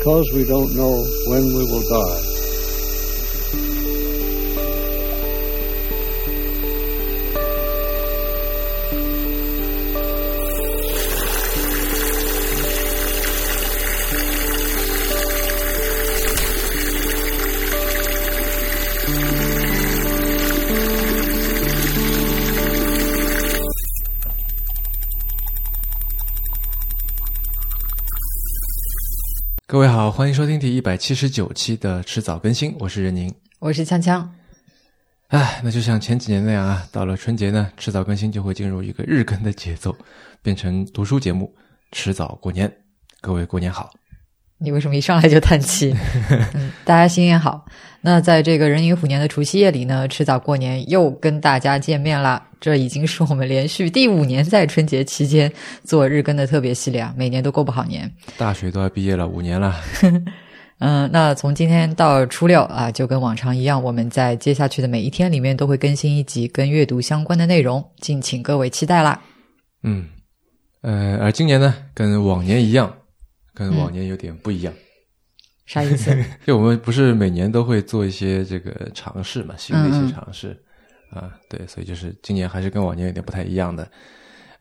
because we don't know when we will die. “好，欢迎收听第一百七十九期的迟早更新，我是任宁。我是锵锵。哎，那就像前几年那样啊，到了春节呢，迟早更新就会进入一个日更的节奏，变成读书节目。迟早过年，各位过年好。你为什么一上来就叹气？嗯，大家新年好。那在这个壬寅虎年的除夕夜里呢，迟早过年又跟大家见面啦。这已经是我们连续第五年在春节期间做日更的特别系列啊，每年都过不好年。大学都要毕业了，五年了。嗯，那从今天到初六啊，就跟往常一样，我们在接下去的每一天里面都会更新一集跟阅读相关的内容，敬请各位期待啦。嗯，呃，而今年呢，跟往年一样，跟往年有点不一样。啥意思？就我们不是每年都会做一些这个尝试嘛，新的一些尝试啊，对，所以就是今年还是跟往年有点不太一样的。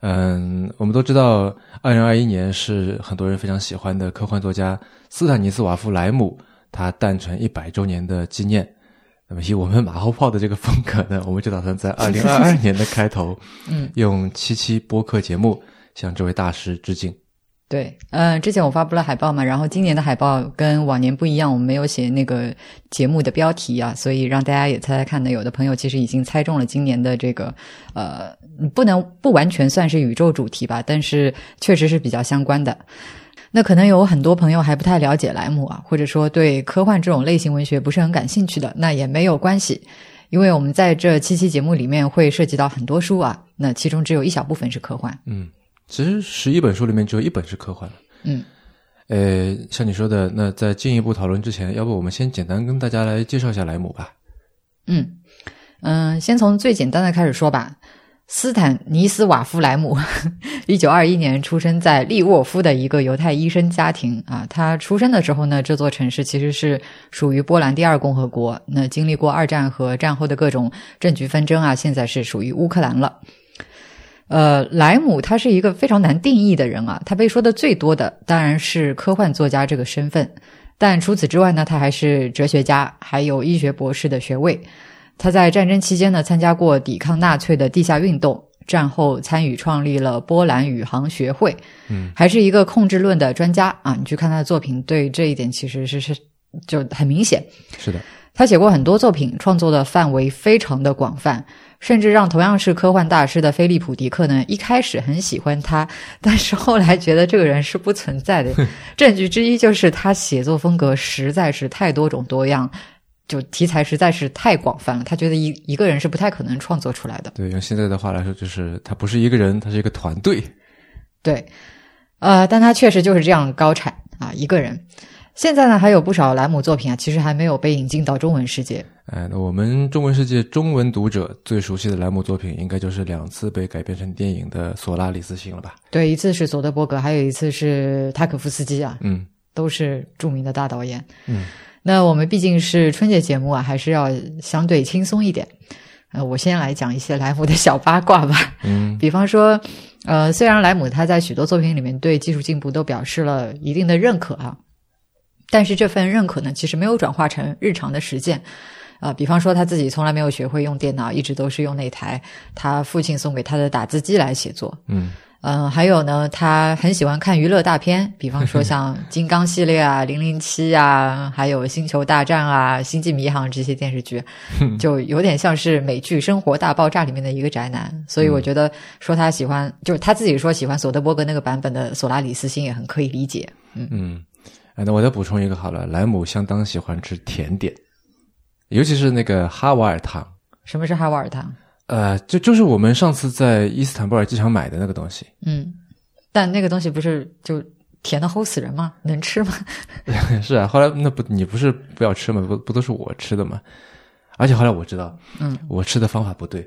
嗯，我们都知道，二零二一年是很多人非常喜欢的科幻作家斯坦尼斯瓦夫莱姆他诞辰一百周年的纪念。那么以我们马后炮的这个风格呢，我们就打算在二零二二年的开头，嗯，用七期播客节目向这位大师致敬。对，嗯，之前我发布了海报嘛，然后今年的海报跟往年不一样，我们没有写那个节目的标题啊，所以让大家也猜猜看呢。有的朋友其实已经猜中了今年的这个，呃，不能不完全算是宇宙主题吧，但是确实是比较相关的。那可能有很多朋友还不太了解莱姆啊，或者说对科幻这种类型文学不是很感兴趣的，那也没有关系，因为我们在这七期节目里面会涉及到很多书啊，那其中只有一小部分是科幻。嗯。其实十一本书里面只有一本是科幻的。嗯，呃，像你说的，那在进一步讨论之前，要不我们先简单跟大家来介绍一下莱姆吧。嗯嗯，先从最简单的开始说吧。斯坦尼斯瓦夫莱姆，一九二一年出生在利沃夫的一个犹太医生家庭啊。他出生的时候呢，这座城市其实是属于波兰第二共和国。那经历过二战和战后的各种政局纷争啊，现在是属于乌克兰了。呃，莱姆他是一个非常难定义的人啊，他被说的最多的当然是科幻作家这个身份，但除此之外呢，他还是哲学家，还有医学博士的学位。他在战争期间呢，参加过抵抗纳粹的地下运动，战后参与创立了波兰宇航学会，嗯，还是一个控制论的专家啊。你去看他的作品，对这一点其实是是就很明显。是的，他写过很多作品，创作的范围非常的广泛。甚至让同样是科幻大师的菲利普·迪克呢，一开始很喜欢他，但是后来觉得这个人是不存在的。证据之一就是他写作风格实在是太多种多样，就题材实在是太广泛了。他觉得一一个人是不太可能创作出来的。对，用现在的话来说，就是他不是一个人，他是一个团队。对，呃，但他确实就是这样高产啊，一个人。现在呢，还有不少莱姆作品啊，其实还没有被引进到中文世界。哎，那我们中文世界中文读者最熟悉的莱姆作品，应该就是两次被改编成电影的《索拉里斯星》了吧？对，一次是佐德伯格，还有一次是塔可夫斯基啊，嗯，都是著名的大导演。嗯，那我们毕竟是春节节目啊，还是要相对轻松一点。呃，我先来讲一些莱姆的小八卦吧。嗯，比方说，呃，虽然莱姆他在许多作品里面对技术进步都表示了一定的认可啊。但是这份认可呢，其实没有转化成日常的实践，啊，比方说他自己从来没有学会用电脑，一直都是用那台他父亲送给他的打字机来写作。嗯嗯，还有呢，他很喜欢看娱乐大片，比方说像 金刚系列啊、零零七啊，还有星球大战啊、星际迷航这些电视剧，就有点像是美剧《生活大爆炸》里面的一个宅男。所以我觉得说他喜欢，就是他自己说喜欢索德伯格那个版本的索拉里斯星也很可以理解。嗯嗯。那我再补充一个好了，莱姆相当喜欢吃甜点，尤其是那个哈瓦尔糖。什么是哈瓦尔糖？呃，就就是我们上次在伊斯坦布尔机场买的那个东西。嗯，但那个东西不是就甜的齁死人吗？能吃吗？是啊，后来那不你不是不要吃吗？不不都是我吃的吗？而且后来我知道，嗯，我吃的方法不对，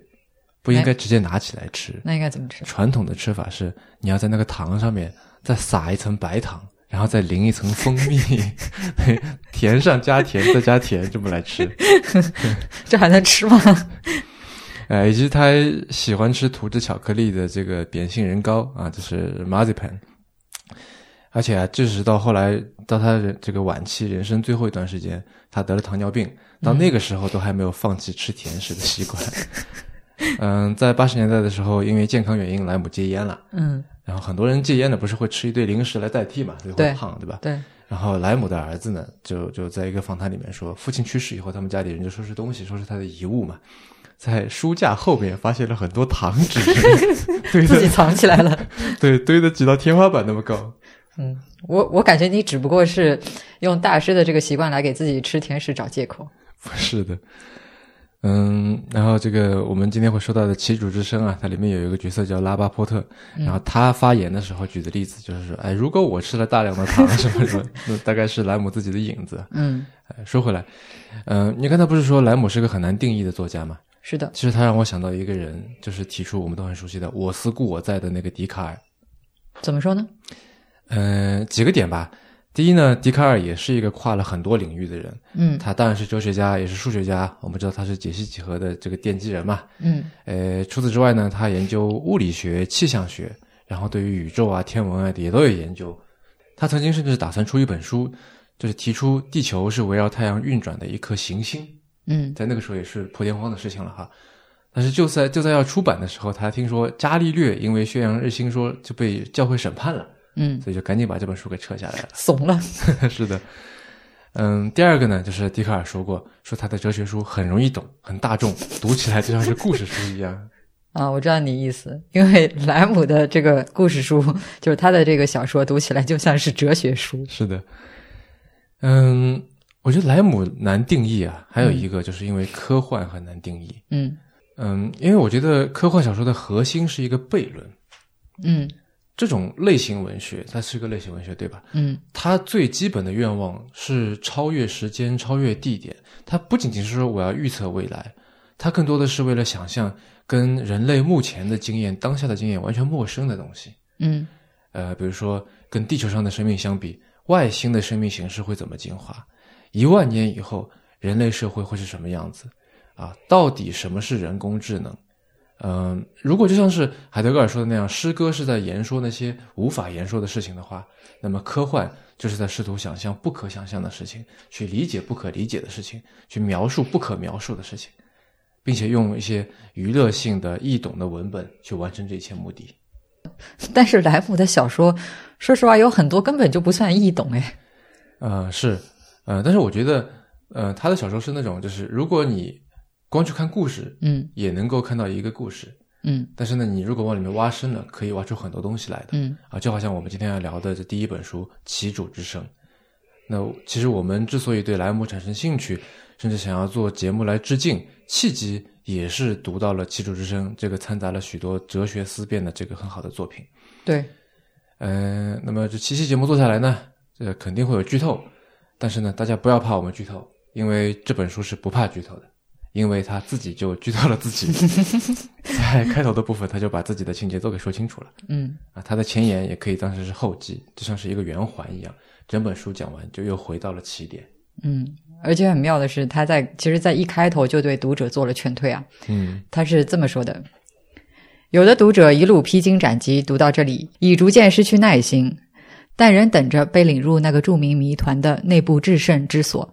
不应该直接拿起来吃。那应该怎么吃？传统的吃法是你要在那个糖上面再撒一层白糖。然后再淋一层蜂蜜，甜上加甜再加甜，这么来吃。这还能吃吗？呃，以及他喜欢吃涂着巧克力的这个扁杏仁糕啊，就是 marzipan。而且啊，即使到后来，到他人这个晚期人生最后一段时间，他得了糖尿病，到那个时候都还没有放弃吃甜食的习惯。嗯，在八十年代的时候，因为健康原因，莱姆戒烟了。嗯，然后很多人戒烟呢，不是会吃一堆零食来代替嘛，就会胖，对吧？对。然后莱姆的儿子呢，就就在一个访谈里面说，父亲去世以后，他们家里人就收拾东西，收拾他的遗物嘛，在书架后面发现了很多糖纸，自己藏起来了。对，堆的挤到天花板那么高。嗯，我我感觉你只不过是用大师的这个习惯来给自己吃甜食找借口。不是的。嗯，然后这个我们今天会说到的《旗主之声》啊，它里面有一个角色叫拉巴波特，然后他发言的时候举的例子就是说，哎，如果我吃了大量的糖什么什么，那大概是莱姆自己的影子。嗯，说回来，嗯，你刚才不是说莱姆是个很难定义的作家吗？是的，其实他让我想到一个人，就是提出我们都很熟悉的“我思故我在”的那个笛卡尔。怎么说呢？嗯，几个点吧。第一呢，笛卡尔也是一个跨了很多领域的人。嗯，他当然是哲学家，也是数学家。我们知道他是解析几何的这个奠基人嘛。嗯，呃，除此之外呢，他研究物理学、气象学，然后对于宇宙啊、天文啊也都有研究。他曾经甚至打算出一本书，就是提出地球是围绕太阳运转的一颗行星。嗯，在那个时候也是破天荒的事情了哈。但是就在就在要出版的时候，他听说伽利略因为宣扬日心说就被教会审判了。嗯，所以就赶紧把这本书给撤下来了。怂了，是的。嗯，第二个呢，就是笛卡尔说过，说他的哲学书很容易懂，很大众，读起来就像是故事书一样。啊，我知道你意思，因为莱姆的这个故事书，就是他的这个小说，读起来就像是哲学书。是的。嗯，我觉得莱姆难定义啊，还有一个就是因为科幻很难定义。嗯嗯，因为我觉得科幻小说的核心是一个悖论。嗯。这种类型文学，它是一个类型文学，对吧？嗯，它最基本的愿望是超越时间、超越地点。它不仅仅是说我要预测未来，它更多的是为了想象跟人类目前的经验、当下的经验完全陌生的东西。嗯，呃，比如说跟地球上的生命相比，外星的生命形式会怎么进化？一万年以后，人类社会会是什么样子？啊，到底什么是人工智能？嗯，如果就像是海德格尔说的那样，诗歌是在言说那些无法言说的事情的话，那么科幻就是在试图想象不可想象的事情，去理解不可理解的事情，去描述不可描述的事情，并且用一些娱乐性的易懂的文本去完成这一切目的。但是莱姆的小说，说实话有很多根本就不算易懂哎。呃，是，呃，但是我觉得，呃，他的小说是那种，就是如果你。光去看故事，嗯，也能够看到一个故事，嗯。但是呢，你如果往里面挖深了，可以挖出很多东西来的，嗯。啊，就好像我们今天要聊的这第一本书《旗主之声》。那其实我们之所以对莱姆产生兴趣，甚至想要做节目来致敬，契机也是读到了《旗主之声》这个掺杂了许多哲学思辨的这个很好的作品。对，嗯，那么这七期节目做下来呢，这肯定会有剧透，但是呢，大家不要怕我们剧透，因为这本书是不怕剧透的。因为他自己就剧透了自己，在开头的部分他就把自己的情节都给说清楚了。嗯，啊，他的前言也可以当成是后记，就像是一个圆环一样，整本书讲完就又回到了起点。嗯，而且很妙的是，他在其实，在一开头就对读者做了劝退啊。嗯，他是这么说的：有的读者一路披荆斩棘读到这里，已逐渐失去耐心，但仍等着被领入那个著名谜团的内部制胜之所。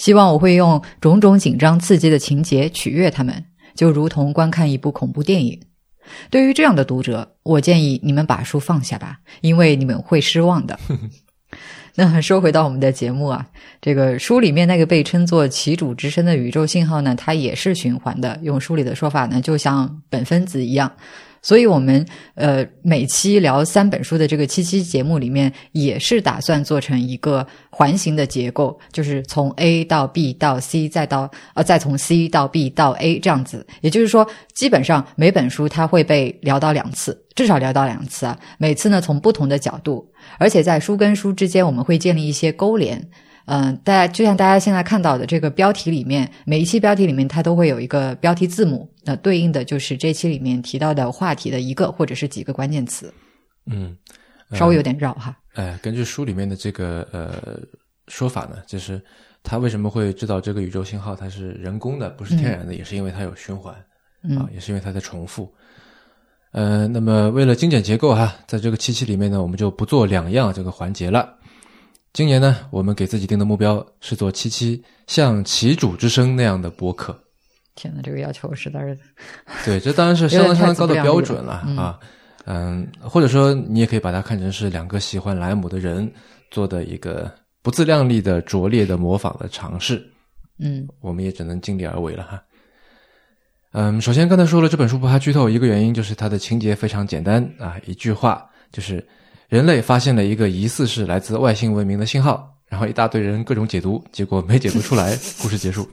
希望我会用种种紧张刺激的情节取悦他们，就如同观看一部恐怖电影。对于这样的读者，我建议你们把书放下吧，因为你们会失望的。那说回到我们的节目啊，这个书里面那个被称作“旗主之声”的宇宙信号呢，它也是循环的。用书里的说法呢，就像苯分子一样。所以，我们呃每期聊三本书的这个七期节目里面，也是打算做成一个环形的结构，就是从 A 到 B 到 C，再到呃再从 C 到 B 到 A 这样子。也就是说，基本上每本书它会被聊到两次，至少聊到两次啊。每次呢从不同的角度，而且在书跟书之间，我们会建立一些勾连。嗯，大家就像大家现在看到的这个标题里面，每一期标题里面它都会有一个标题字母，那对应的就是这期里面提到的话题的一个或者是几个关键词。嗯，稍微有点绕哈。哎，根据书里面的这个呃说法呢，就是他为什么会知道这个宇宙信号它是人工的，不是天然的，也是因为它有循环啊，也是因为它在重复。呃，那么为了精简结构哈，在这个七期里面呢，我们就不做两样这个环节了。今年呢，我们给自己定的目标是做七七像旗主之声那样的播客。天哪，这个要求实在是……对，这当然是相当相当高的标准了啊。嗯，或者说你也可以把它看成是两个喜欢莱姆的人做的一个不自量力的拙劣的模仿的尝试。嗯，我们也只能尽力而为了哈。嗯，首先刚才说了这本书不怕剧透，一个原因就是它的情节非常简单啊，一句话就是人类发现了一个疑似是来自外星文明的信号，然后一大堆人各种解读，结果没解读出来，故事结束。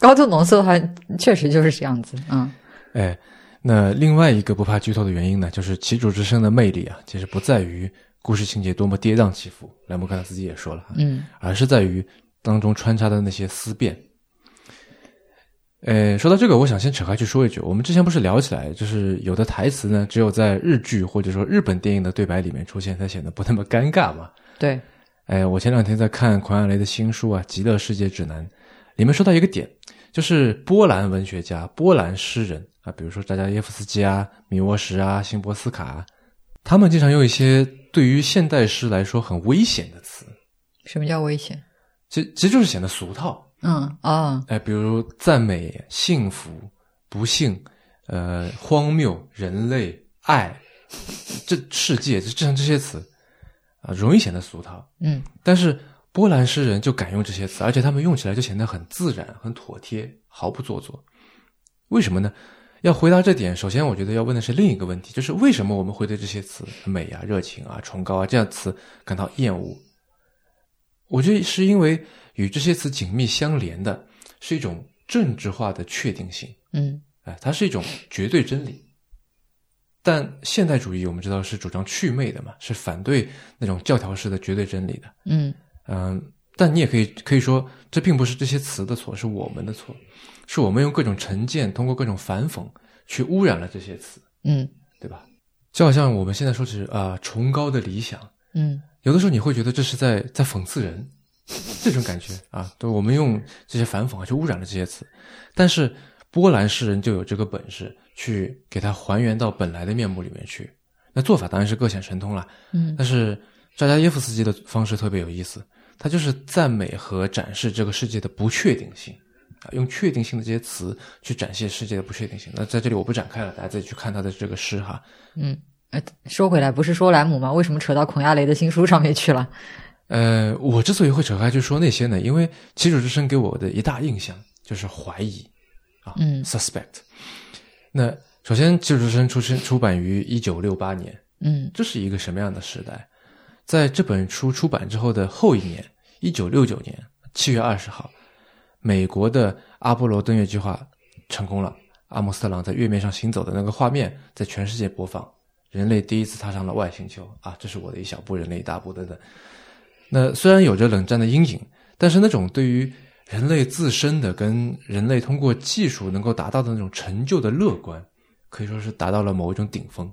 高度浓缩的话，确实就是这样子。嗯，哎，那另外一个不怕剧透的原因呢，就是旗主之声的魅力啊，其实不在于故事情节多么跌宕起伏，莱姆刚才自己也说了，嗯，而是在于当中穿插的那些思辨。呃，说到这个，我想先扯开去说一句，我们之前不是聊起来，就是有的台词呢，只有在日剧或者说日本电影的对白里面出现，才显得不那么尴尬嘛。对。哎，我前两天在看孔亚雷的新书啊，《极乐世界指南》，里面说到一个点，就是波兰文学家、波兰诗人啊，比如说扎加耶夫斯基啊、米沃什啊、辛波斯卡，他们经常用一些对于现代诗来说很危险的词。什么叫危险？其其实就是显得俗套。嗯啊，哎，比如赞美、幸福、不幸、呃、荒谬、人类、爱、这世界，就像这些词啊，容易显得俗套。嗯，但是波兰诗人就敢用这些词，而且他们用起来就显得很自然、很妥帖，毫不做作。为什么呢？要回答这点，首先我觉得要问的是另一个问题，就是为什么我们会对这些词美啊、热情啊、崇高啊这样词感到厌恶？我觉得是因为。与这些词紧密相连的是一种政治化的确定性，嗯，哎，它是一种绝对真理。但现代主义我们知道是主张祛魅的嘛，是反对那种教条式的绝对真理的，嗯嗯。但你也可以可以说，这并不是这些词的错，是我们的错，是我们用各种成见，通过各种反讽去污染了这些词，嗯，对吧？就好像我们现在说是啊崇高的理想，嗯，有的时候你会觉得这是在在讽刺人。这种感觉啊，对，我们用这些反讽啊，去污染了这些词。但是波兰诗人就有这个本事，去给它还原到本来的面目里面去。那做法当然是各显神通了。嗯，但是扎加耶夫斯基的方式特别有意思，他就是赞美和展示这个世界的不确定性啊，用确定性的这些词去展现世界的不确定性。那在这里我不展开了，大家自己去看他的这个诗哈。嗯，呃，说回来，不是说莱姆吗？为什么扯到孔亚雷的新书上面去了？呃，我之所以会扯开去说那些呢，因为《旗主之声》给我的一大印象就是怀疑啊，嗯，suspect。那首先，《旗主之声》出生出版于一九六八年，嗯，这是一个什么样的时代？在这本书出版之后的后一年，一九六九年七月二十号，美国的阿波罗登月计划成功了，阿姆斯特朗在月面上行走的那个画面在全世界播放，人类第一次踏上了外星球啊，这是我的一小步，人类一大步等等。那虽然有着冷战的阴影，但是那种对于人类自身的跟人类通过技术能够达到的那种成就的乐观，可以说是达到了某一种顶峰。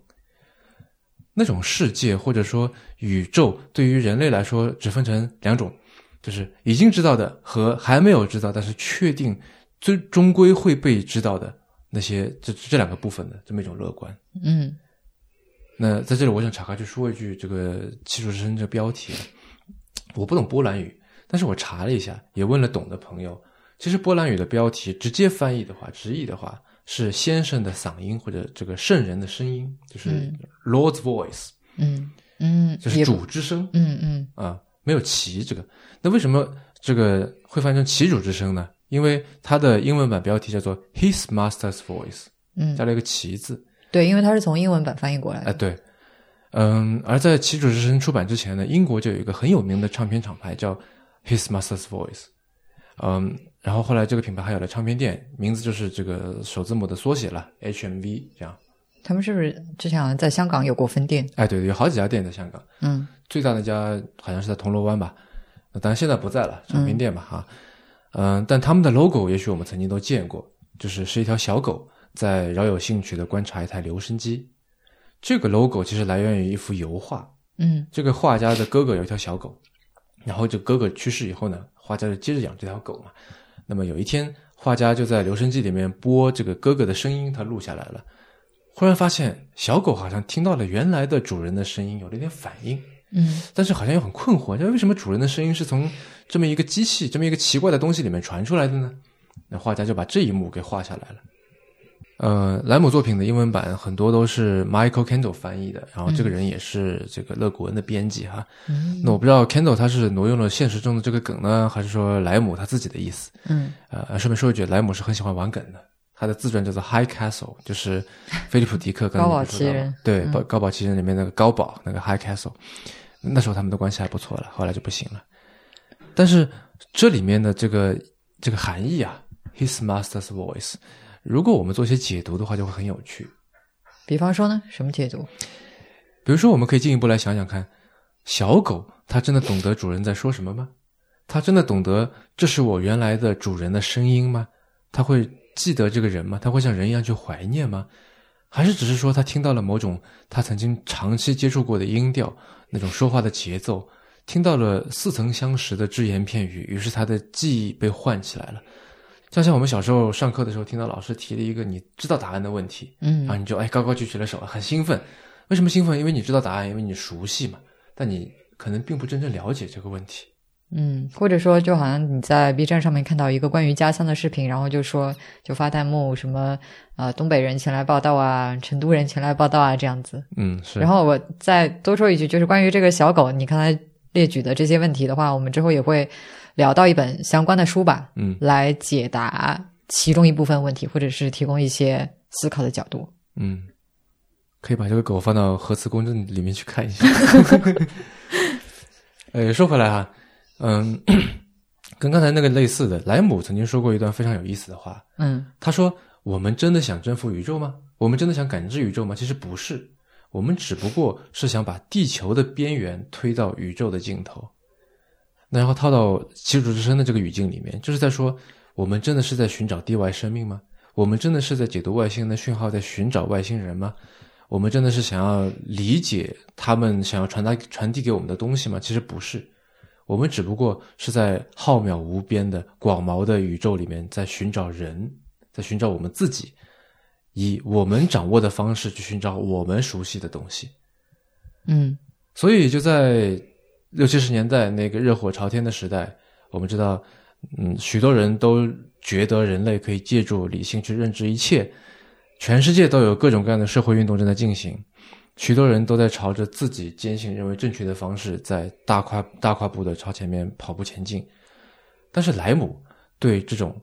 那种世界或者说宇宙对于人类来说，只分成两种，就是已经知道的和还没有知道但是确定最终归会被知道的那些这这两个部分的这么一种乐观。嗯，那在这里我想岔开去说一句这个《技术之声》这标题。我不懂波兰语，但是我查了一下，也问了懂的朋友。其实波兰语的标题直接翻译的话，直译的话是“先生的嗓音”或者“这个圣人的声音”，就是 “Lord's Voice”。嗯嗯，就是主之声。嗯嗯啊，没有“旗”这个。那为什么这个会翻成“旗主之声”呢？因为它的英文版标题叫做 “His Master's Voice”，嗯，加了一个“旗”字。对，因为它是从英文版翻译过来的。哎，对。嗯，而在《旗主之声》出版之前呢，英国就有一个很有名的唱片厂牌叫 His Master's Voice。嗯，然后后来这个品牌还有了唱片店，名字就是这个首字母的缩写了 HMV。这样，他们是不是之前好像在香港有过分店？哎，对，有好几家店在香港。嗯，最大的一家好像是在铜锣湾吧，当然现在不在了，唱片店吧哈。嗯，但他们的 logo 也许我们曾经都见过，就是是一条小狗在饶有兴趣的观察一台留声机。这个 logo 其实来源于一幅油画，嗯这个画家的哥哥有一条小狗，然后这哥哥去世以后呢，画家就接着养这条狗嘛。那么有一天，画家就在留声机里面播这个哥哥的声音，他录下来了。忽然发现小狗好像听到了原来的主人的声音，有了一点反应，嗯但是好像又很困惑，那为什么主人的声音是从这么一个机器、这么一个奇怪的东西里面传出来的呢？那画家就把这一幕给画下来了。呃，莱姆作品的英文版很多都是 Michael Kendall 翻译的，然后这个人也是这个勒古恩的编辑哈。嗯那我不知道 Kendall 他是挪用了现实中的这个梗呢，还是说莱姆他自己的意思？嗯呃，顺便说一句，莱姆是很喜欢玩梗的。他的自传叫做《High Castle》，就是菲利普迪克跟高堡你说到奇人对嗯高高堡奇人里面那个高堡那个 High Castle，那时候他们的关系还不错了，后来就不行了。但是这里面的这个这个含义啊，His Master's Voice，如果我们做一些解读的话，就会很有趣。比方说呢，什么解读？比如说，我们可以进一步来想想看，小狗它真的懂得主人在说什么吗？它真的懂得这是我原来的主人的声音吗？它会记得这个人吗？它会像人一样去怀念吗？还是只是说它听到了某种它曾经长期接触过的音调，那种说话的节奏，听到了似曾相识的只言片语，于是它的记忆被唤起来了。就像我们小时候上课的时候，听到老师提了一个你知道答案的问题，嗯然后你就哎高高举起了手，很兴奋。为什么兴奋？因为你知道答案，因为你熟悉嘛。但你可能并不真正了解这个问题。嗯，或者说，就好像你在 B 站上面看到一个关于家乡的视频，然后就说就发弹幕什么呃东北人前来报道啊，成都人前来报道啊这样子。嗯，是。然后我再多说一句，就是关于这个小狗，你刚才列举的这些问题的话，我们之后也会聊到一本相关的书吧，嗯来解答其中一部分问题，或者是提供一些思考的角度。嗯，可以把这个狗放到核磁共振里面去看一下。呃，说回来哈，嗯，跟刚才那个类似的，莱姆曾经说过一段非常有意思的话。嗯他说：“我们真的想征服宇宙吗？我们真的想感知宇宙吗？其实不是，我们只不过是想把地球的边缘推到宇宙的尽头。那然后套到七主之声的这个语境里面，就是在说，我们真的是在寻找地外生命吗？我们真的是在解读外星人的讯号，在寻找外星人吗？我们真的是想要理解他们想要传达传递给我们的东西吗？其实不是。”我们只不过是在浩渺无边的广袤的宇宙里面，在寻找人，在寻找我们自己，以我们掌握的方式去寻找我们熟悉的东西。嗯所以就在六七十年代那个热火朝天的时代，我们知道，嗯，许多人都觉得人类可以借助理性去认知一切，全世界都有各种各样的社会运动正在进行。许多人都在朝着自己坚信认为正确的方式，在大跨大跨步的朝前面跑步前进。但是莱姆对这种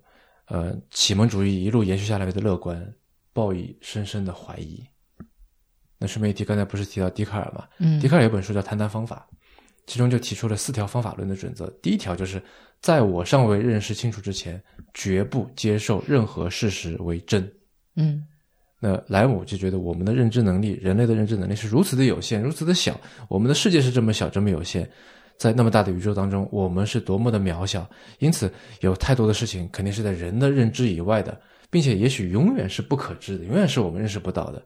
呃启蒙主义一路延续下来的乐观，抱以深深的怀疑。那顺便一提，刚才不是提到笛卡尔嘛？嗯笛卡尔有本书叫《谈谈方法》，其中就提出了四条方法论的准则。第一条就是，在我尚未认识清楚之前，绝不接受任何事实为真。嗯那莱姆就觉得我们的认知能力，人类的认知能力是如此的有限，如此的小，我们的世界是这么小，这么有限，在那么大的宇宙当中，我们是多么的渺小。因此，有太多的事情肯定是在人的认知以外的，并且也许永远是不可知的，永远是我们认识不到的。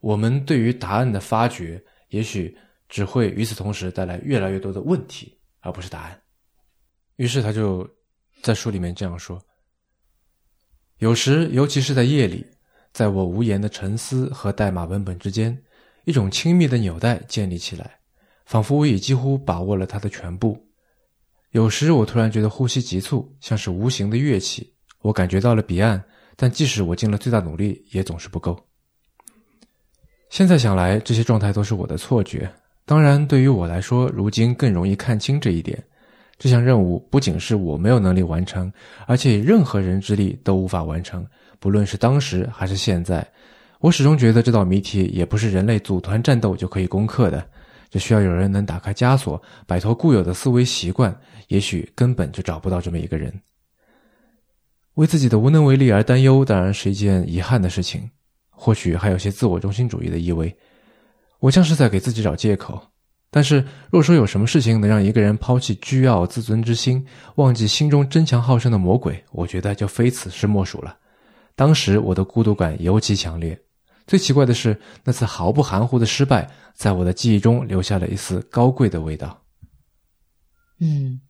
我们对于答案的发掘，也许只会与此同时带来越来越多的问题，而不是答案。于是他就在书里面这样说：有时，尤其是在夜里。在我无言的沉思和代码文本之间，一种亲密的纽带建立起来，仿佛我已几乎把握了它的全部。有时我突然觉得呼吸急促，像是无形的乐器。我感觉到了彼岸，但即使我尽了最大努力，也总是不够。现在想来，这些状态都是我的错觉。当然，对于我来说，如今更容易看清这一点。这项任务不仅是我没有能力完成，而且以任何人之力都无法完成。不论是当时还是现在，我始终觉得这道谜题也不是人类组团战斗就可以攻克的。这需要有人能打开枷锁，摆脱固有的思维习惯。也许根本就找不到这么一个人。为自己的无能为力而担忧，当然是一件遗憾的事情。或许还有些自我中心主义的意味。我像是在给自己找借口。但是，若说有什么事情能让一个人抛弃倨傲自尊之心，忘记心中争强好胜的魔鬼，我觉得就非此事莫属了。当时我的孤独感尤其强烈，最奇怪的是，那次毫不含糊的失败，在我的记忆中留下了一丝高贵的味道。嗯，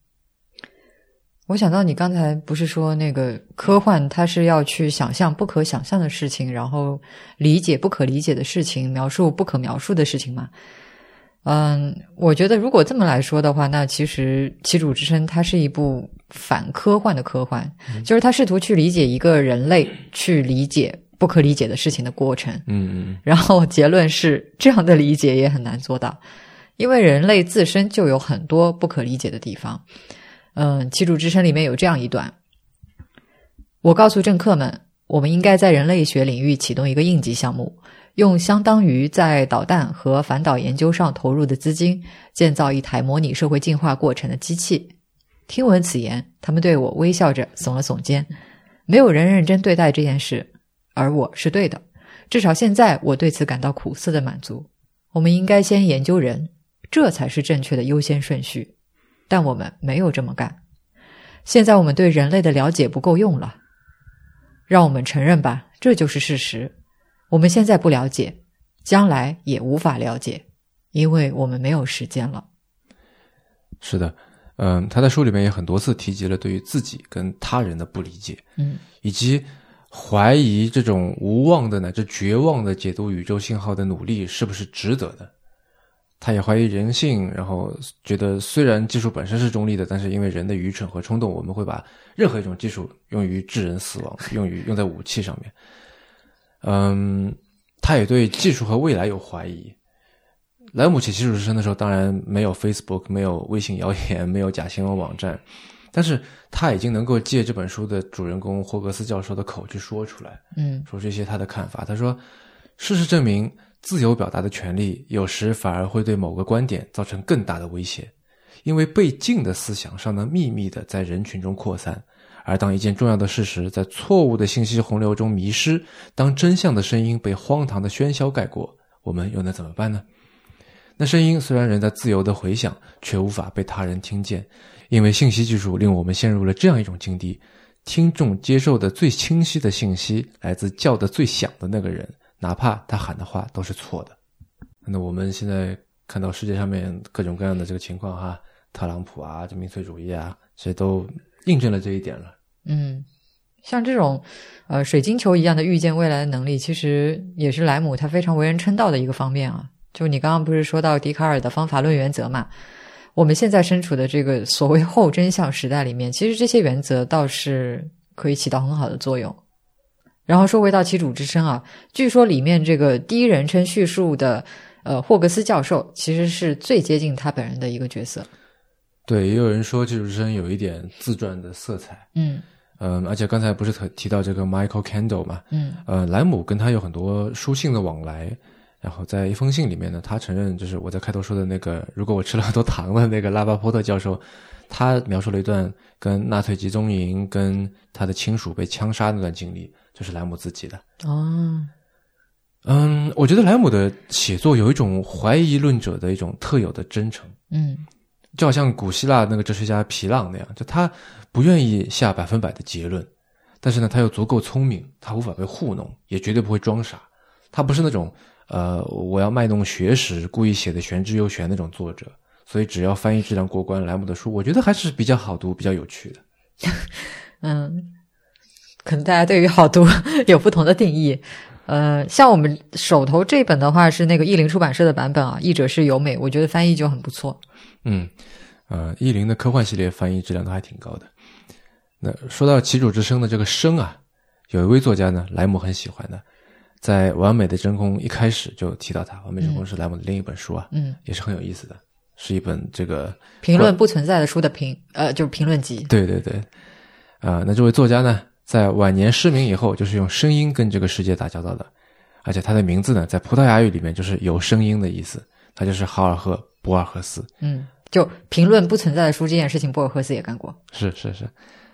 我想到你刚才不是说那个科幻，它是要去想象不可想象的事情，然后理解不可理解的事情，描述不可描述的事情吗？嗯，我觉得如果这么来说的话，那其实《旗主之声》它是一部反科幻的科幻，就是它试图去理解一个人类去理解不可理解的事情的过程。嗯嗯然后结论是，这样的理解也很难做到，因为人类自身就有很多不可理解的地方。嗯，《旗主之声》里面有这样一段，我告诉政客们，我们应该在人类学领域启动一个应急项目，用相当于在导弹和反导研究上投入的资金，建造一台模拟社会进化过程的机器。听闻此言，他们对我微笑着耸了耸肩。没有人认真对待这件事，而我是对的。至少现在，我对此感到苦涩的满足。我们应该先研究人，这才是正确的优先顺序。但我们没有这么干。现在我们对人类的了解不够用了。让我们承认吧，这就是事实。我们现在不了解，将来也无法了解，因为我们没有时间了。是的，嗯，他在书里面也很多次提及了对于自己跟他人的不理解，嗯以及怀疑这种无望的乃至绝望的解读宇宙信号的努力是不是值得的。他也怀疑人性，然后觉得虽然技术本身是中立的，但是因为人的愚蠢和冲动，我们会把任何一种技术用于致人死亡，用于用在武器上面。嗯，他也对技术和未来有怀疑。莱姆写《技术之声》的时候，当然没有 Facebook，没有微信谣言，没有假新闻网站，但是他已经能够借这本书的主人公霍格斯教授的口去说出来，嗯说这些他的看法。他说，事实证明，自由表达的权利有时反而会对某个观点造成更大的威胁，因为被禁的思想尚能秘密的在人群中扩散。而当一件重要的事实在错误的信息洪流中迷失，当真相的声音被荒唐的喧嚣盖过，我们又能怎么办呢？那声音虽然仍在自由的回响，却无法被他人听见，因为信息技术令我们陷入了这样一种境地：听众接受的最清晰的信息来自叫得最响的那个人，哪怕他喊的话都是错的。那我们现在看到世界上面各种各样的这个情况哈，特朗普啊，这民粹主义啊，这都印证了这一点了。嗯，像这种呃水晶球一样的预见未来的能力，其实也是莱姆他非常为人称道的一个方面啊。就你刚刚不是说到笛卡尔的方法论原则嘛？我们现在身处的这个所谓后真相时代里面，其实这些原则倒是可以起到很好的作用。然后说回到其主之声啊，据说里面这个第一人称叙述的呃霍格斯教授，其实是最接近他本人的一个角色。对，也有人说基础之声有一点自传的色彩。嗯嗯，而且刚才不是提提到这个 Michael Kendall 嘛？嗯呃，莱姆跟他有很多书信的往来，然后在一封信里面呢，他承认就是我在开头说的那个，如果我吃了很多糖的那个拉巴波特教授，他描述了一段跟纳粹集中营跟他的亲属被枪杀那段经历，就是莱姆自己的。哦嗯，我觉得莱姆的写作有一种怀疑论者的一种特有的真诚，嗯就好像古希腊那个哲学家皮浪那样，就他不愿意下百分百的结论，但是呢，他又足够聪明，他无法被糊弄，也绝对不会装傻。他不是那种呃，我要卖弄学识，故意写的玄之又玄那种作者。所以只要翻译质量过关，莱姆的书，我觉得还是比较好读、比较有趣的。嗯，可能大家对于好读 有不同的定义。呃，像我们手头这本的话是那个译林出版社的版本啊，译者是由美，我觉得翻译就很不错。嗯，呃，译林的科幻系列翻译质量都还挺高的。那说到旗主之声的这个声啊，有一位作家呢，莱姆很喜欢的，在《完美的真空》一开始就提到他，《完美真空》是莱姆的另一本书啊，嗯，也是很有意思的，是一本这个评论不存在的书的评，呃，就是评论集。对对对，啊、那这位作家呢，在晚年失明以后，就是用声音跟这个世界打交道的，而且他的名字呢，在葡萄牙语里面就是有声音的意思，他就是豪尔赫·博尔赫斯。嗯，就评论不存在的书这件事情，博尔赫斯也干过。是是是，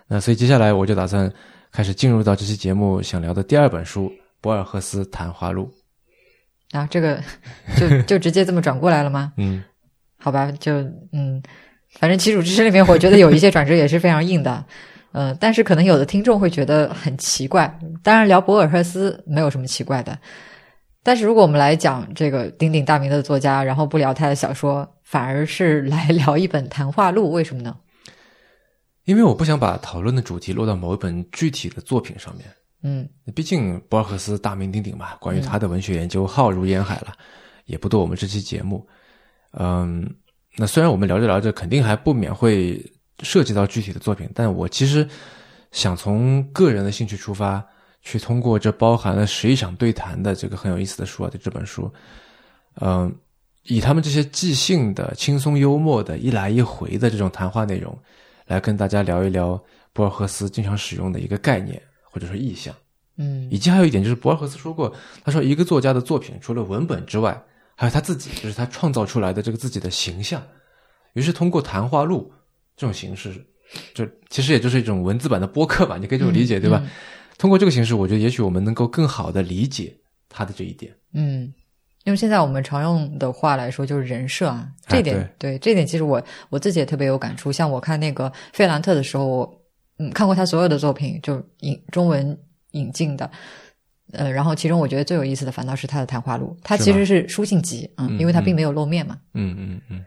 那所以接下来我就打算开始进入到这期节目想聊的第二本书《博尔赫斯谈话录》。啊，这个 就就直接这么转过来了吗？嗯好吧，就嗯，反正基础知识里面，我觉得有一些转折也是非常硬的，呃，但是可能有的听众会觉得很奇怪。当然，聊博尔赫斯没有什么奇怪的，但是如果我们来讲这个鼎鼎大名的作家，然后不聊他的小说，反而是来聊一本谈话录，为什么呢？因为我不想把讨论的主题落到某一本具体的作品上面。嗯毕竟博尔赫斯大名鼎鼎嘛，关于他的文学研究浩如烟海了，也不多我们这期节目。嗯，那虽然我们聊着聊着，肯定还不免会涉及到具体的作品，但我其实想从个人的兴趣出发，去通过这包含了十一场对谈的这个很有意思的书啊，就这本书，嗯，以他们这些即兴的、轻松幽默的、一来一回的这种谈话内容，来跟大家聊一聊博尔赫斯经常使用的一个概念或者说意象。嗯以及还有一点就是，博尔赫斯说过，他说一个作家的作品除了文本之外，还有他自己，就是他创造出来的这个自己的形象。于是通过谈话录这种形式，就其实也就是一种文字版的播客吧，你可以这么理解，对吧？嗯通过这个形式，我觉得也许我们能够更好的理解他的这一点。嗯，用现在我们常用的话来说，就是人设啊。这点、哎对这点，其实我我自己也特别有感触。像我看那个费兰特的时候，我嗯看过他所有的作品，就引中文引进的。呃，然后其中我觉得最有意思的反倒是他的谈话录，他其实是书信集，嗯，嗯因为他并没有露面嘛，嗯嗯嗯。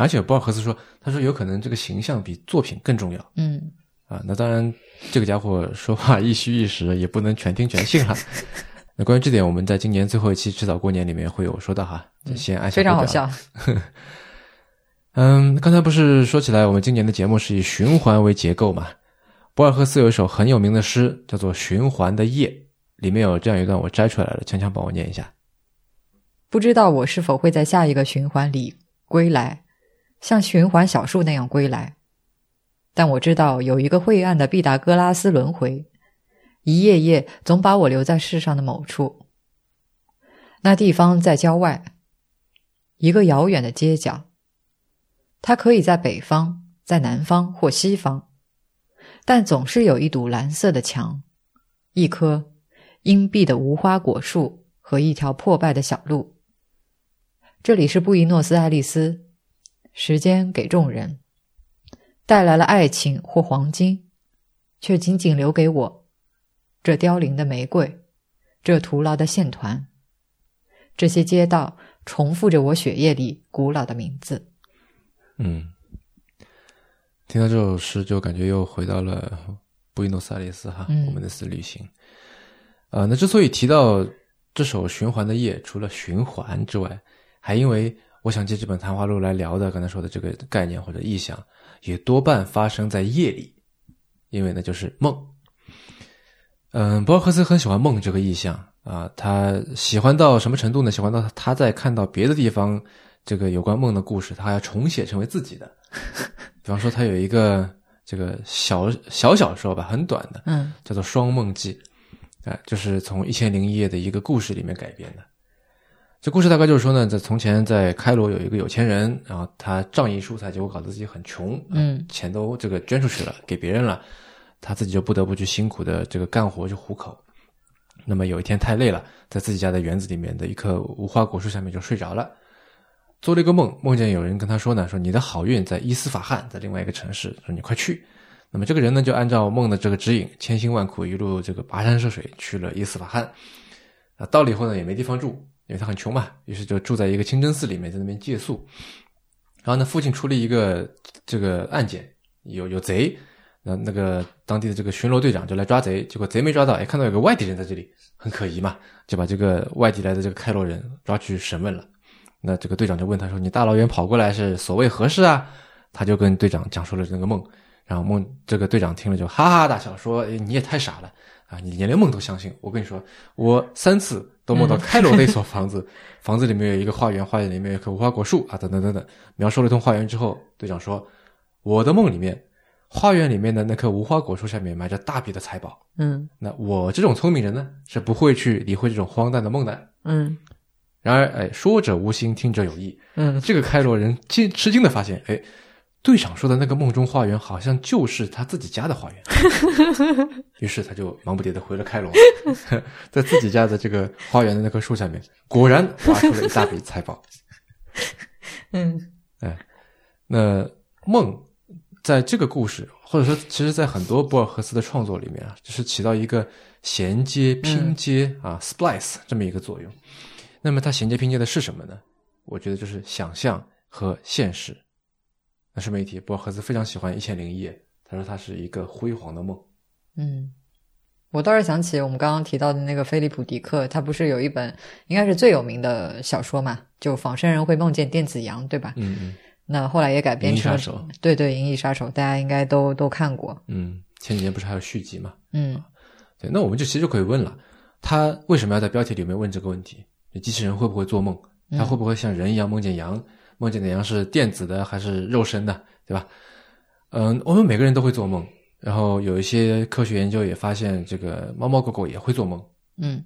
而且博尔赫斯说，他说有可能这个形象比作品更重要。嗯啊，那当然，这个家伙说话一虚一实，也不能全听全信哈。那关于这点，我们在今年最后一期迟早过年里面会有说到哈，就先按下非常好笑。嗯，刚才不是说起来，我们今年的节目是以循环为结构嘛？博尔赫斯有一首很有名的诗，叫做《循环的夜》，里面有这样一段，我摘出来了，强强帮我念一下。不知道我是否会在下一个循环里归来，像循环小树那样归来。但我知道有一个晦暗的毕达哥拉斯轮回，一夜夜总把我留在世上的某处。那地方在郊外，一个遥远的街角。它可以在北方、在南方或西方，但总是有一堵蓝色的墙，一棵阴蔽的无花果树和一条破败的小路。这里是布宜诺斯艾利斯，时间给众人带来了爱情或黄金，却仅仅留给我这凋零的玫瑰，这徒劳的线团。这些街道重复着我血液里古老的名字。嗯，听到这首诗，就感觉又回到了布宜诺斯艾利斯哈，嗯我们那次旅行。呃，那之所以提到这首《循环的夜》，除了循环之外，还因为我想借这本谈话录来聊的刚才说的这个概念或者意象，也多半发生在夜里，因为呢就是梦。嗯，博尔赫斯很喜欢梦这个意象啊，他喜欢到什么程度呢？喜欢到他在看到别的地方这个有关梦的故事，他要重写成为自己的。比方说，他有一个这个小小小说吧，很短的，嗯叫做《双梦记》，啊、就是从《一千零一夜》的一个故事里面改编的。这故事大概就是说呢，在从前在开罗有一个有钱人，然后他仗义疏财，结果搞得自己很穷，嗯钱都这个捐出去了，给别人了，他自己就不得不去辛苦的这个干活去糊口。那么有一天太累了，在自己家的园子里面的一棵无花果树下面就睡着了，做了一个梦，梦见有人跟他说呢，说你的好运在伊斯法罕，在另外一个城市，说你快去。那么这个人呢，就按照梦的这个指引，千辛万苦一路这个跋山涉水去了伊斯法罕。啊，到了以后呢，也没地方住，因为他很穷嘛，于是就住在一个清真寺里面，在那边借宿。然后呢，附近出了一个这个案件，有有贼，那那个当地的这个巡逻队长就来抓贼，结果贼没抓到，哎，看到有个外地人在这里，很可疑嘛，就把这个外地来的这个开罗人抓去审问了。那这个队长就问他说：“你大老远跑过来是所谓何事啊？”他就跟队长讲述了这个梦，然后梦这个队长听了就哈哈大笑，说：“哎，你也太傻了啊！你连连梦都相信。我跟你说，我三次都梦到开罗的一所房子，房子里面有一个花园，花园里面有一棵无花果树啊，等等等等。描述了一通花园之后，队长说，我的梦里面，花园里面的那棵无花果树下面埋着大笔的财宝。嗯那我这种聪明人呢，是不会去理会这种荒诞的梦的。嗯然而，哎，说者无心，听者有意。嗯这个开罗人惊吃惊的发现，哎，队长说的那个梦中花园好像就是他自己家的花园。于是他就忙不迭的回了开罗，在自己家的这个花园的那棵树下面，果然挖出了一大笔财宝。嗯哎那梦在这个故事，或者说，其实，在很多博尔赫斯的创作里面啊，就是起到一个衔接、拼接啊，splice 这么一个作用。那么，它衔接拼接的是什么呢？我觉得就是想象和现实。那是媒体，博尔赫斯非常喜欢《一千零一夜》，他说它是一个辉煌的梦。嗯，我倒是想起我们刚刚提到的那个菲利普·迪克，他不是有一本应该是最有名的小说嘛？就仿生人会梦见电子羊，对吧？嗯嗯。那后来也改编成对对，《银翼杀手》，大家应该都都看过。嗯，前几年不是还有续集嘛？嗯对，那我们就其实就可以问了，他为什么要在标题里面问这个问题？机器人会不会做梦？他会不会像人一样梦见羊？梦见的羊是电子的还是肉身的？对吧？嗯，我们每个人都会做梦，然后有一些科学研究也发现，这个猫猫狗狗也会做梦。嗯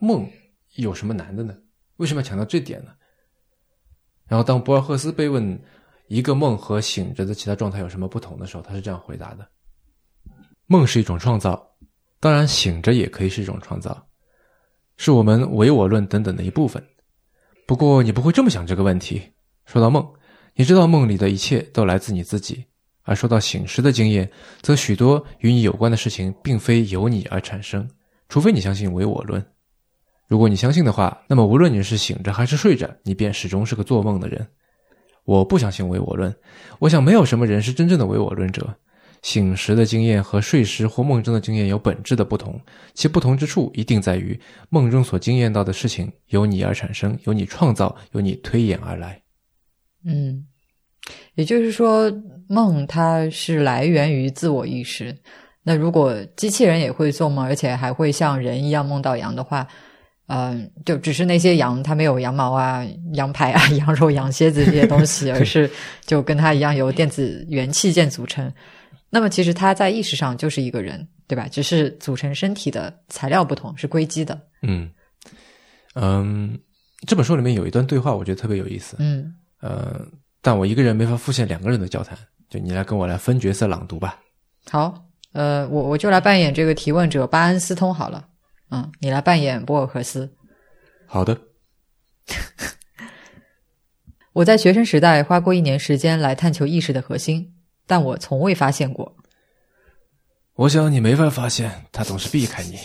梦有什么难的呢？为什么要强调这点呢？然后当博尔赫斯被问一个梦和醒着的其他状态有什么不同的时候，他是这样回答的：梦是一种创造，当然醒着也可以是一种创造，是我们唯我论等等的一部分。不过你不会这么想这个问题。说到梦，你知道梦里的一切都来自你自己；而说到醒时的经验，则许多与你有关的事情并非由你而产生，除非你相信唯我论。如果你相信的话，那么无论你是醒着还是睡着，你便始终是个做梦的人。我不相信唯我论，我想没有什么人是真正的唯我论者。醒时的经验和睡时或梦中的经验有本质的不同，其不同之处一定在于梦中所经验到的事情由你而产生，由你创造，由你推演而来。嗯，也就是说，梦它是来源于自我意识。那如果机器人也会做梦，而且还会像人一样梦到羊的话，嗯、就只是那些羊它没有羊毛啊、羊排啊、羊肉、羊蝎子这些东西，而是就跟它一样由电子元器件组成。那么其实它在意识上就是一个人，对吧？只是组成身体的材料不同，是硅基的。嗯嗯，这本书里面有一段对话，我觉得特别有意思。嗯呃，但我一个人没法复现两个人的交谈，就你来跟我来分角色朗读吧。好，呃，我我就来扮演这个提问者巴恩斯通好了。嗯，你来扮演博尔赫斯。好的，我在学生时代花过一年时间来探求意识的核心，但我从未发现过。我想你没法发现，他总是避开你。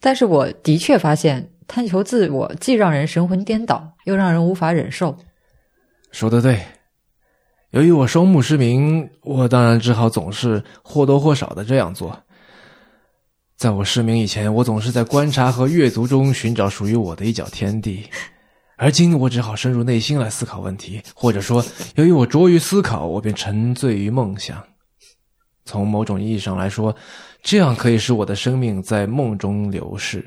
但是我的确发现，探求自我既让人神魂颠倒，又让人无法忍受。说的对，由于我双目失明，我当然只好总是或多或少的这样做。在我失明以前，我总是在观察和阅读中寻找属于我的一角天地，而今我只好深入内心来思考问题，或者说，由于我拙于思考，我便沉醉于梦想。从某种意义上来说，这样可以使我的生命在梦中流逝，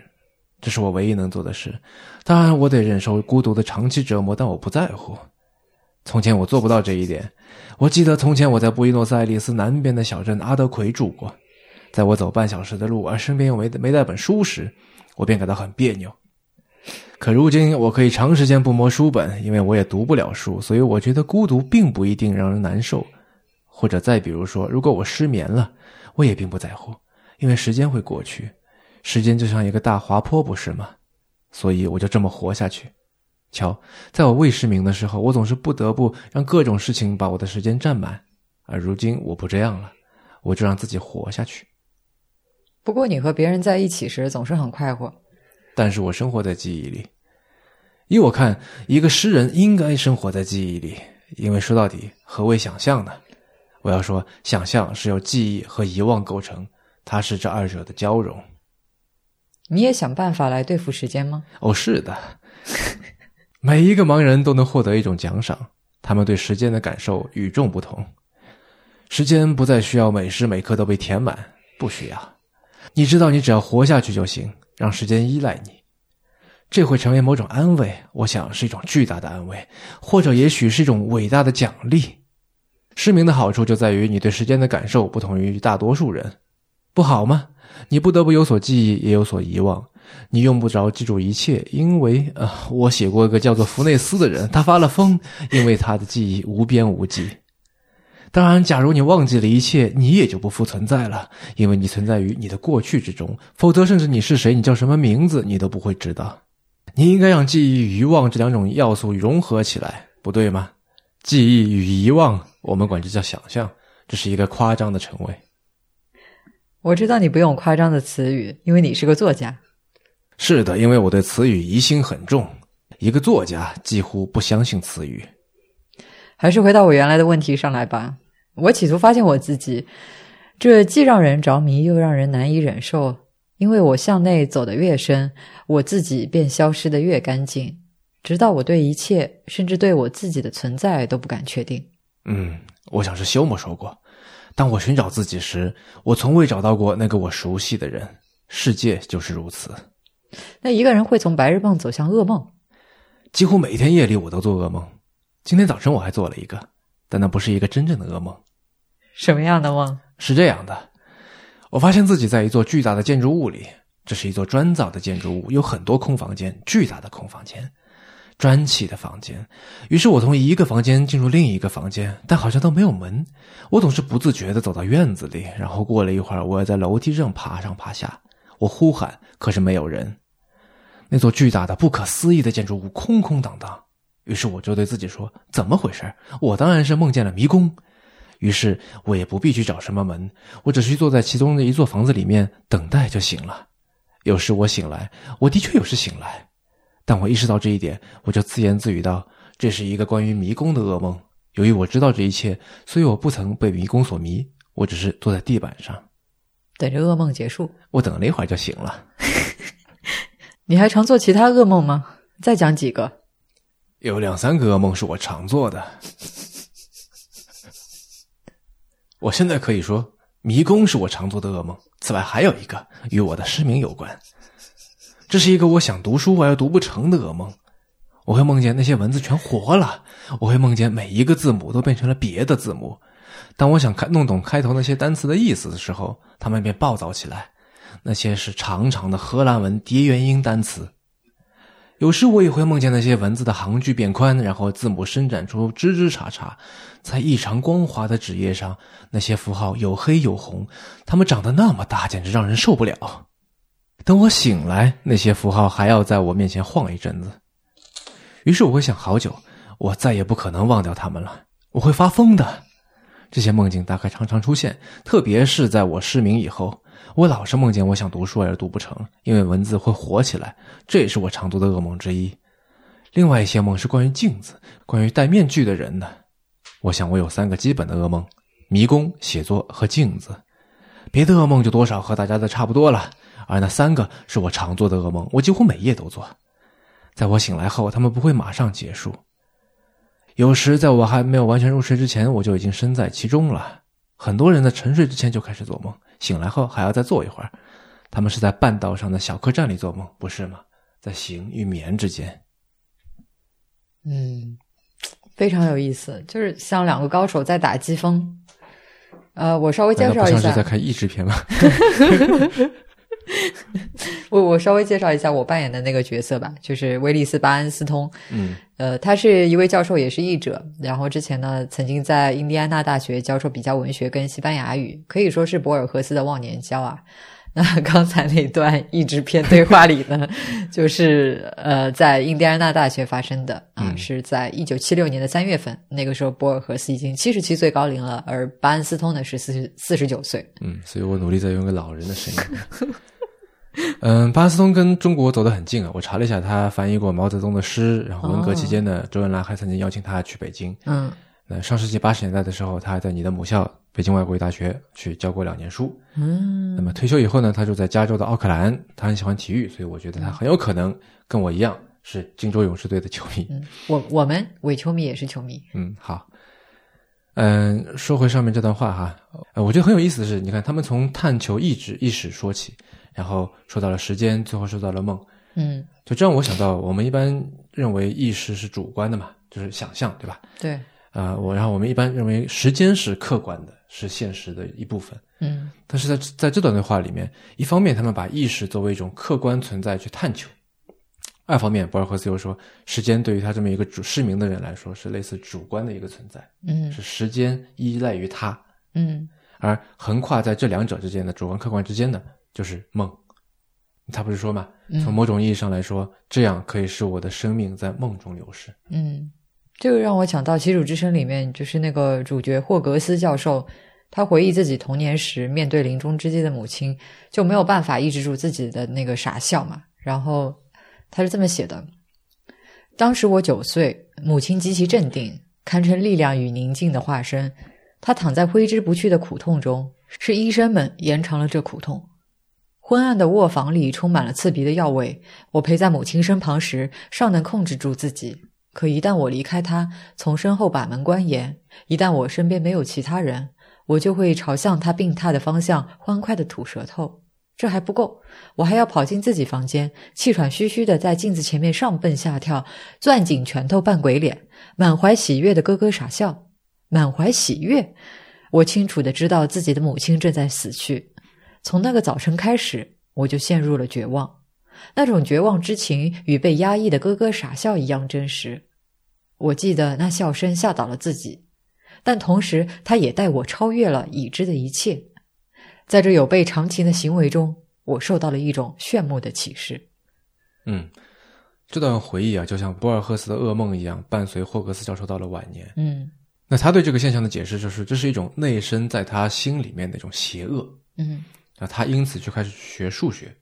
这是我唯一能做的事。当然，我得忍受孤独的长期折磨，但我不在乎。从前我做不到这一点。我记得从前我在布宜诺斯艾利斯南边的小镇阿德奎住过，在我走半小时的路，而身边又没没带本书时，我便感到很别扭。可如今我可以长时间不摸书本，因为我也读不了书，所以我觉得孤独并不一定让人难受。或者再比如说，如果我失眠了，我也并不在乎，因为时间会过去，时间就像一个大滑坡，不是吗？所以我就这么活下去。瞧，在我未失明的时候，我总是不得不让各种事情把我的时间占满，而如今我不这样了，我就让自己活下去。不过你和别人在一起时总是很快活。但是我生活在记忆里。依我看，一个诗人应该生活在记忆里，因为说到底，何谓想象呢？我要说，想象是由记忆和遗忘构成，它是这二者的交融。你也想办法来对付时间吗？哦，是的，每一个盲人都能获得一种奖赏，他们对时间的感受与众不同。时间不再需要每时每刻都被填满，不需要。你知道，你只要活下去就行，让时间依赖你，这会成为某种安慰。我想是一种巨大的安慰，或者也许是一种伟大的奖励。失明的好处就在于你对时间的感受不同于大多数人，不好吗？你不得不有所记忆，也有所遗忘。你用不着记住一切，因为呃，我写过一个叫做福内斯的人，他发了疯，因为他的记忆无边无际。当然，假如你忘记了一切，你也就不复存在了，因为你存在于你的过去之中。否则，甚至你是谁，你叫什么名字，你都不会知道。你应该让记忆与遗忘这两种要素融合起来，不对吗？记忆与遗忘，我们管这叫想象，这是一个夸张的称谓。我知道你不用夸张的词语，因为你是个作家。是的，因为我对词语疑心很重。一个作家几乎不相信词语。还是回到我原来的问题上来吧。我企图发现我自己，这既让人着迷，又让人难以忍受。因为我向内走得越深，我自己便消失得越干净，直到我对一切，甚至对我自己的存在都不敢确定。嗯，我想是休谟说过：“当我寻找自己时，我从未找到过那个我熟悉的人。世界就是如此。”那一个人会从白日梦走向噩梦？几乎每天夜里我都做噩梦。今天早晨我还做了一个，但那不是一个真正的噩梦。什么样的梦？是这样的。我发现自己在一座巨大的建筑物里，这是一座砖造的建筑物，有很多空房间，巨大的空房间，砖砌的房间。于是我从一个房间进入另一个房间，但好像都没有门。我总是不自觉地走到院子里，然后过了一会儿，我要在楼梯上爬上爬下。我呼喊，可是没有人。那座巨大的、不可思议的建筑物空空荡荡。于是我就对自己说：“怎么回事？我当然是梦见了迷宫。”于是我也不必去找什么门，我只需坐在其中的一座房子里面等待就行了。有时我醒来，我的确有时醒来，但我意识到这一点，我就自言自语道：“这是一个关于迷宫的噩梦。”由于我知道这一切，所以我不曾被迷宫所迷。我只是坐在地板上，等着噩梦结束。我等了一会儿就醒了。你还常做其他噩梦吗？再讲几个。有两三个噩梦是我常做的。我现在可以说，迷宫是我常做的噩梦。此外，还有一个与我的失明有关。这是一个我想读书而又读不成的噩梦。我会梦见那些文字全活了，我会梦见每一个字母都变成了别的字母。当我想看弄懂开头那些单词的意思的时候，他们便暴躁起来。那些是长长的荷兰文叠元音单词。有时我也会梦见那些文字的行距变宽，然后字母伸展出枝枝杈杈，在异常光滑的纸页上，那些符号有黑有红，它们长得那么大，简直让人受不了。等我醒来，那些符号还要在我面前晃一阵子。于是我会想好久，我再也不可能忘掉它们了，我会发疯的。这些梦境大概常常出现，特别是在我失明以后。我老是梦见我想读书而读不成，因为文字会活起来，这也是我常做的噩梦之一。另外一些梦是关于镜子，关于戴面具的人的。我想我有三个基本的噩梦：迷宫、写作和镜子。别的噩梦就多少和大家的差不多了，而那三个是我常做的噩梦，我几乎每夜都做。在我醒来后，他们不会马上结束。有时在我还没有完全入睡之前，我就已经身在其中了。很多人在沉睡之前就开始做梦。醒来后还要再做一会儿，他们是在半道上的小客栈里做梦，不是吗？在醒与眠之间。嗯，非常有意思，就是像两个高手在打机锋。呃，我稍微介绍一下，是在看益智片吗？我我稍微介绍一下我扮演的那个角色吧，就是威利斯巴恩斯通。嗯，呃，他是一位教授，也是译者。然后之前呢，曾经在印第安纳大学教授比较文学跟西班牙语，可以说是博尔赫斯的忘年交啊。那刚才那段译制片对话里呢，就是呃，在印第安纳大学发生的啊，是在一九七六年的三月份。那个时候，博尔赫斯已经七十七岁高龄了，而巴恩斯通呢是四十四十九岁。嗯，所以我努力在用个老人的声音。嗯，巴斯通跟中国走得很近啊！我查了一下，他翻译过毛泽东的诗，然后文革期间呢，周恩来还曾经邀请他去北京。嗯，那上世纪八十年代的时候，他还在你的母校北京外国语大学去教过两年书。嗯，那么退休以后呢，他就在加州的奥克兰，他很喜欢体育，所以我觉得他很有可能跟我一样是金州勇士队的球迷。嗯，我我们伪球迷也是球迷。嗯，好。嗯，说回上面这段话哈，呃，我觉得很有意思的是，你看他们从探求意志意识说起。然后说到了时间，最后说到了梦，嗯，就这让我想到，我们一般认为意识是主观的嘛，就是想象，对吧？对，啊，我然后我们一般认为时间是客观的，是现实的一部分，嗯，但是在在这段对话里面，一方面他们把意识作为一种客观存在去探求，二方面博尔赫斯又说，时间对于他这么一个主失明的人来说是类似主观的一个存在，嗯，是时间依赖于他，嗯，而横跨在这两者之间的主观客观之间的。就是梦，他不是说嘛？从某种意义上来说，这样可以使我的生命在梦中流逝。嗯，这个让我想到《奇主之声》里面，就是那个主角霍格斯教授，他回忆自己童年时面对临终之际的母亲，就没有办法抑制住自己的那个傻笑嘛。然后他是这么写的：当时我九岁，母亲极其镇定，堪称力量与宁静的化身。她躺在挥之不去的苦痛中，是医生们延长了这苦痛。昏暗的卧房里充满了刺鼻的药味。我陪在母亲身旁时，尚能控制住自己。可一旦我离开她，从身后把门关严；一旦我身边没有其他人，我就会朝向她病榻的方向欢快的吐舌头。这还不够，我还要跑进自己房间，气喘吁吁的在镜子前面上蹦下跳，攥紧拳头扮鬼脸，满怀喜悦的咯咯傻笑。满怀喜悦，我清楚的知道自己的母亲正在死去。从那个早晨开始，我就陷入了绝望。那种绝望之情与被压抑的咯咯傻笑一样真实。我记得那笑声吓倒了自己，但同时，它也带我超越了已知的一切。在这有悖常情的行为中，我受到了一种炫目的启示。嗯，这段回忆啊，就像博尔赫斯的噩梦一样，伴随霍格斯教授到了晚年。嗯。那他对这个现象的解释就是，这是一种内生在他心里面的一种邪恶。嗯，啊，他因此就开始学数学，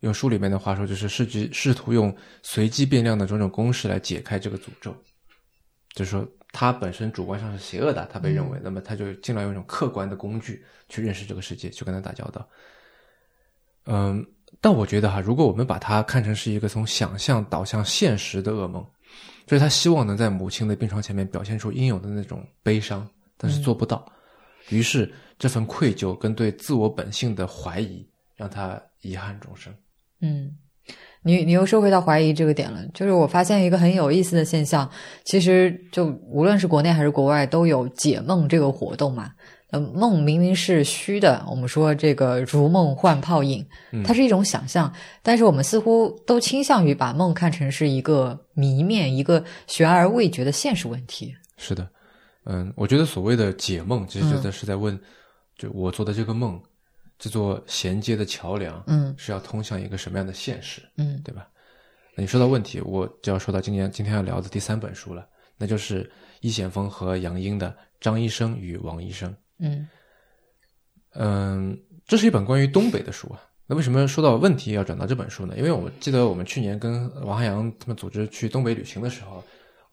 用书里面的话说，就是试机试图用随机变量的种种公式来解开这个诅咒。就是说，他本身主观上是邪恶的，他被认为，那么他就尽量用一种客观的工具去认识这个世界，去跟他打交道。嗯，但我觉得哈，如果我们把它看成是一个从想象导向现实的噩梦。就是他希望能在母亲的病床前面表现出应有的那种悲伤，但是做不到。于是这份愧疚跟对自我本性的怀疑，让他遗憾终生。嗯，你你又说回到怀疑这个点了，就是我发现一个很有意思的现象，其实就无论是国内还是国外，都有解梦这个活动嘛。呃，梦明明是虚的，我们说这个如梦幻泡影，它是一种想象，但是我们似乎都倾向于把梦看成是一个谜面，一个悬而未决的现实问题。是的，嗯，我觉得所谓的解梦，其实就在是在问，就我做的这个梦，这座衔接的桥梁，嗯，是要通向一个什么样的现实，嗯，对吧？那你说到问题，我就要说到今年今天要聊的第三本书了，那就是易险峰和杨英的《张医生与王医生》。嗯嗯，这是一本关于东北的书啊。那为什么说到问题要转到这本书呢？因为我记得我们去年跟王汉阳他们组织去东北旅行的时候，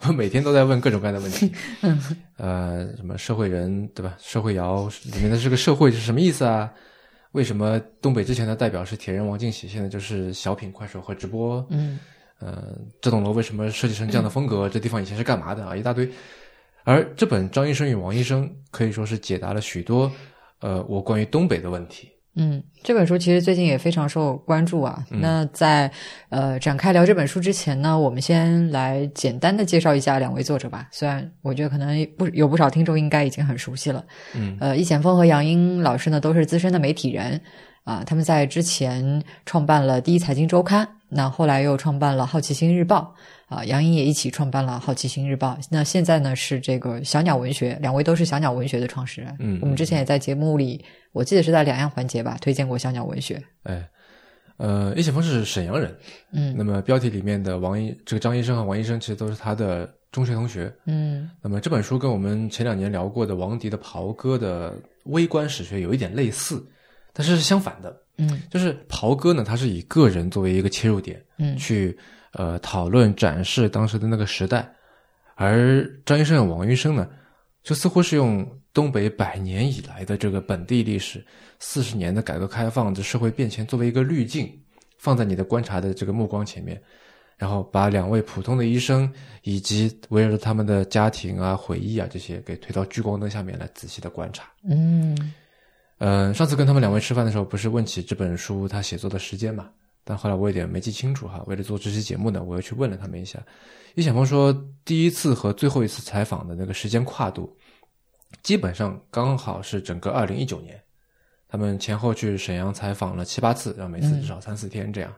我每天都在问各种各样的问题。嗯，呃，什么社会人对吧？社会摇里面的这个社会是什么意思啊？为什么东北之前的代表是铁人王进喜，现在就是小品、快手和直播？嗯，呃，这栋楼为什么设计成这样的风格？这地方以前是干嘛的啊？一大堆。而这本《张医生与王医生》可以说是解答了许多，呃，我关于东北的问题。嗯，这本书其实最近也非常受关注啊。那在呃展开聊这本书之前呢，我们先来简单的介绍一下两位作者吧。虽然我觉得可能不有不少听众应该已经很熟悉了。嗯，呃，易险峰和杨英老师呢都是资深的媒体人啊，他们在之前创办了《第一财经周刊》，那后来又创办了《好奇心日报》。啊，杨英也一起创办了《好奇心日报》。那现在呢是这个小鸟文学，两位都是小鸟文学的创始人。嗯，我们之前也在节目里，我记得是在两样环节吧，推荐过小鸟文学。哎，呃，叶晓峰是沈阳人。嗯，那么标题里面的王医，这个张医生和王医生其实都是他的中学同学。嗯，那么这本书跟我们前两年聊过的王迪的《袍哥》的微观史学有一点类似，但是是相反的。嗯，就是《袍哥》呢，他是以个人作为一个切入点，嗯，去。呃，讨论展示当时的那个时代，而张医生和王医生呢，就似乎是用东北百年以来的这个本地历史、四十年的改革开放的社会变迁作为一个滤镜，放在你的观察的这个目光前面，然后把两位普通的医生以及围绕着他们的家庭啊、回忆啊这些给推到聚光灯下面来仔细的观察。嗯，呃，上次跟他们两位吃饭的时候，不是问起这本书他写作的时间嘛？但后来我有点没记清楚哈，为了做这期节目呢，我又去问了他们一下。易晓峰说，第一次和最后一次采访的那个时间跨度，基本上刚好是整个二零一九年。他们前后去沈阳采访了七八次，然后每次至少三四天这样。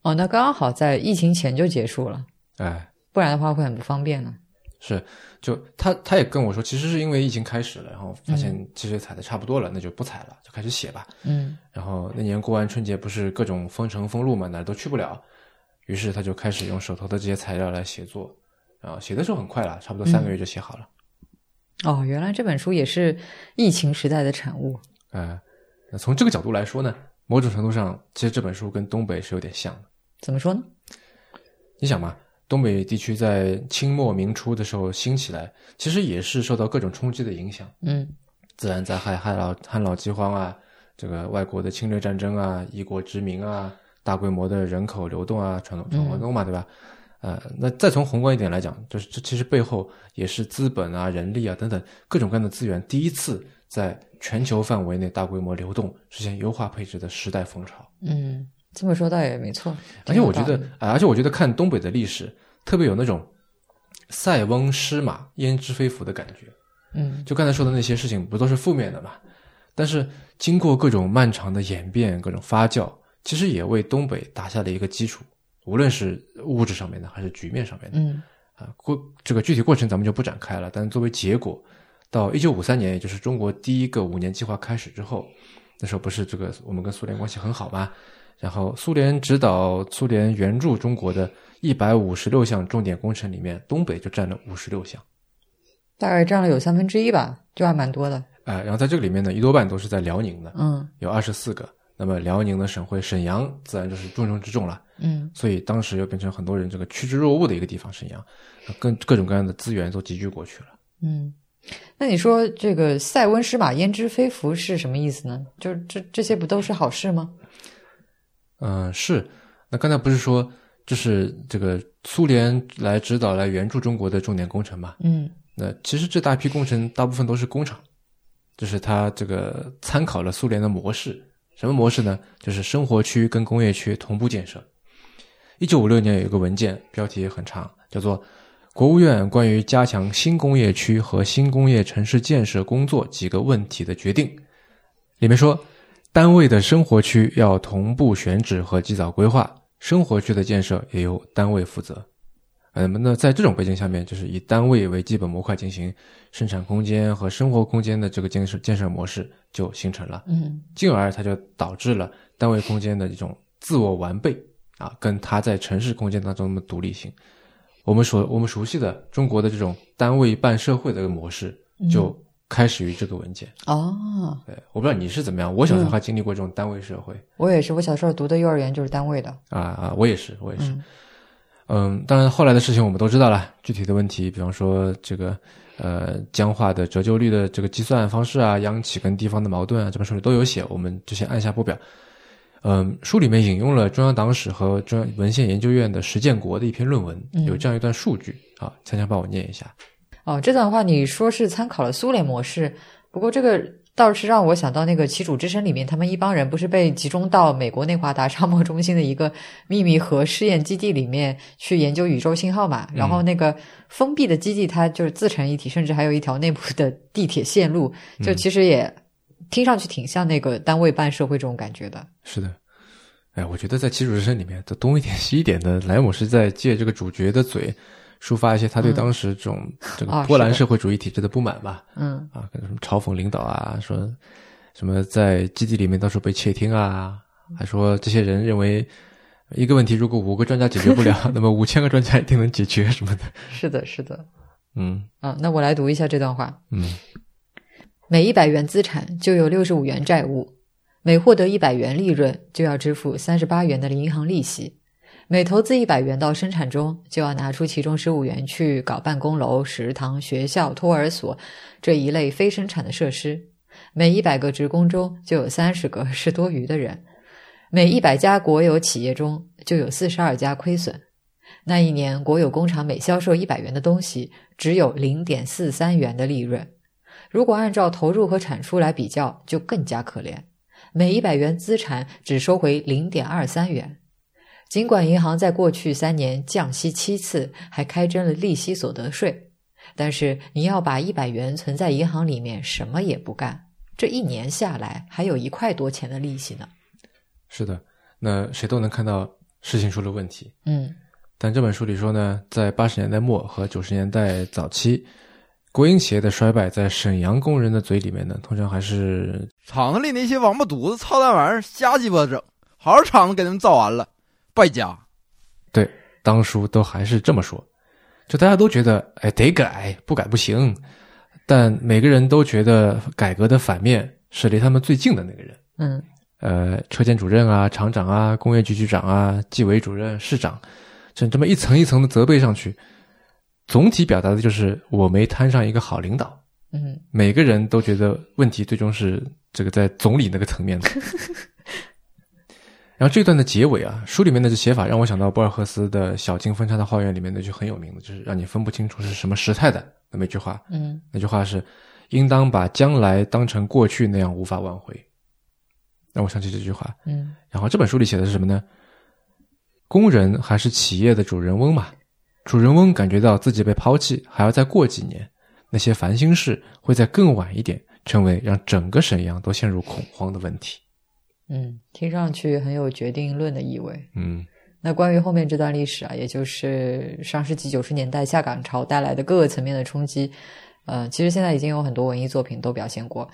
哦，那刚刚好在疫情前就结束了。哎，不然的话会很不方便呢。是，就他他也跟我说，其实是因为疫情开始了，然后发现其实采的差不多了，那就不采了，就开始写吧。嗯，然后那年过完春节，不是各种封城封路嘛，哪儿都去不了，于是他就开始用手头的这些材料来写作，啊，写的时候很快了，差不多三个月就写好了。哦，原来这本书也是疫情时代的产物。呃，那从这个角度来说呢，某种程度上，其实这本书跟东北是有点像的。怎么说呢？你想嘛，东北地区在清末明初的时候兴起来，其实也是受到各种冲击的影响，嗯自然灾害、旱涝、旱涝饥荒啊，这个外国的侵略战争啊，异国殖民啊，大规模的人口流动啊，传统闯关东嘛，对吧？呃，那再从宏观一点来讲，就是这其实背后也是资本啊、人力啊等等各种各样的资源第一次在全球范围内大规模流动，实现优化配置的时代风潮。嗯，这么说倒也没错。而且我觉得而且我觉得看东北的历史，特别有那种塞翁失马焉知非福的感觉。嗯就刚才说的那些事情，不都是负面的嘛？但是经过各种漫长的演变、各种发酵，其实也为东北打下了一个基础，无论是物质上面的还是局面上面的。嗯啊，过这个具体过程咱们就不展开了。但作为结果，到一九五三年，也就是中国第一个五年计划开始之后，那时候不是这个我们跟苏联关系很好吗？然后苏联指导、苏联援助中国的一百五十六项重点工程里面，东北就占了五十六项。大概占了有三分之一吧，就还蛮多的。啊、然后在这个里面呢，一多半都是在辽宁的，嗯有二十四个。那么辽宁的省会沈阳，自然就是重中之重了。嗯所以当时又变成很多人这个趋之若鹜的一个地方，沈阳，跟各种各样的资源都集聚过去了。嗯。那你说这个“塞翁失马，焉知非福”是什么意思呢？就这这些不都是好事吗？嗯、是。那刚才不是说，就是这个苏联来指导、来援助中国的重点工程嘛？嗯那其实这大批工程大部分都是工厂，就是它这个参考了苏联的模式。什么模式呢？就是生活区跟工业区同步建设。一九五六年有一个文件，标题也很长，叫做《国务院关于加强新工业区和新工业城市建设工作几个问题的决定》，里面说，单位的生活区要同步选址和及早规划，生活区的建设也由单位负责。呃，那在这种背景下面，就是以单位为基本模块进行生产空间和生活空间的这个建设建设模式就形成了，嗯进而它就导致了单位空间的一种自我完备啊，跟它在城市空间当中的独立性。我们所我们熟悉的中国的这种单位办社会的模式，就开始于这个文件。哦，对，我不知道你是怎么样，我小时候还经历过这种单位社会。我也是，我小时候读的幼儿园就是单位的。啊啊，我也是，我也是。嗯嗯当然后来的事情我们都知道了，具体的问题，比方说这个呃僵化的折旧率的这个计算方式啊，央企跟地方的矛盾啊，这本书里都有写，我们就先按下不表。嗯，书里面引用了中央党史和中央文献研究院的石建国的一篇论文，嗯有这样一段数据啊，强强帮我念一下。哦，这段话你说是参考了苏联模式，不过这个倒是让我想到那个《旗主之声》里面，他们一帮人不是被集中到美国内华达沙漠中心的一个秘密核试验基地里面去研究宇宙信号嘛？然后那个封闭的基地它就是自成一体，甚至还有一条内部的地铁线路，就其实也听上去挺像那个单位办社会这种感觉的。是的，哎，我觉得在《旗主之声》里面，这东一点西一点的，莱姆是在借这个主角的嘴，抒发一些他对当时这种、这啊个波兰社会主义体制的不满吧。嗯啊，跟什么嘲讽领导啊，说什么在基地里面到处被窃听啊，还说这些人认为一个问题如果五个专家解决不了，那么五千个专家一定能解决什么的。是的，是的。嗯啊，那我来读一下这段话。嗯每一百元资产就有六十五元债务，每获得一百元利润就要支付三十八元的银行利息，每投资一百元到生产中，就要拿出其中十五元去搞办公楼、食堂、学校、托儿所这一类非生产的设施。每一百个职工中就有三十个是多余的人，每一百家国有企业中就有四十二家亏损。那一年，国有工厂每销售一百元的东西，只有零点四三元的利润。如果按照投入和产出来比较，就更加可怜。每一百元资产只收回零点二三元。尽管银行在过去三年降息七次，还开征了利息所得税，但是你要把一百元存在银行里面，什么也不干，这一年下来还有一块多钱的利息呢。是的，那谁都能看到事情出了问题。嗯但这本书里说呢，在八十年代末和九十年代早期，国营企业的衰败，在沈阳工人的嘴里面呢，通常还是厂子里那些王八犊子操蛋玩意儿瞎鸡巴整，好好厂子给他们造完了，败家。对当初都还是这么说。就大家都觉得，哎，得改，不改不行。但每个人都觉得改革的反面是离他们最近的那个人。嗯呃，车间主任啊、厂长啊、工业局局长啊、纪委主任、市长，这这么一层一层的责备上去，总体表达的就是我没摊上一个好领导。嗯每个人都觉得问题最终是这个在总理那个层面的。然后这段的结尾啊，书里面的这写法让我想到博尔赫斯的《小径分叉的花园》里面那句很有名的，就是让你分不清楚是什么时态的那么一句话。嗯那句话是：应当把将来当成过去那样无法挽回。让我想起这句话。嗯然后这本书里写的是什么呢？工人还是企业的主人翁嘛？主人翁感觉到自己被抛弃，还要再过几年，那些烦心事会在更晚一点成为让整个沈阳都陷入恐慌的问题。嗯，听上去很有决定论的意味。嗯那关于后面这段历史啊，也就是上世纪九十年代下岗潮带来的各个层面的冲击，呃，其实现在已经有很多文艺作品都表现过。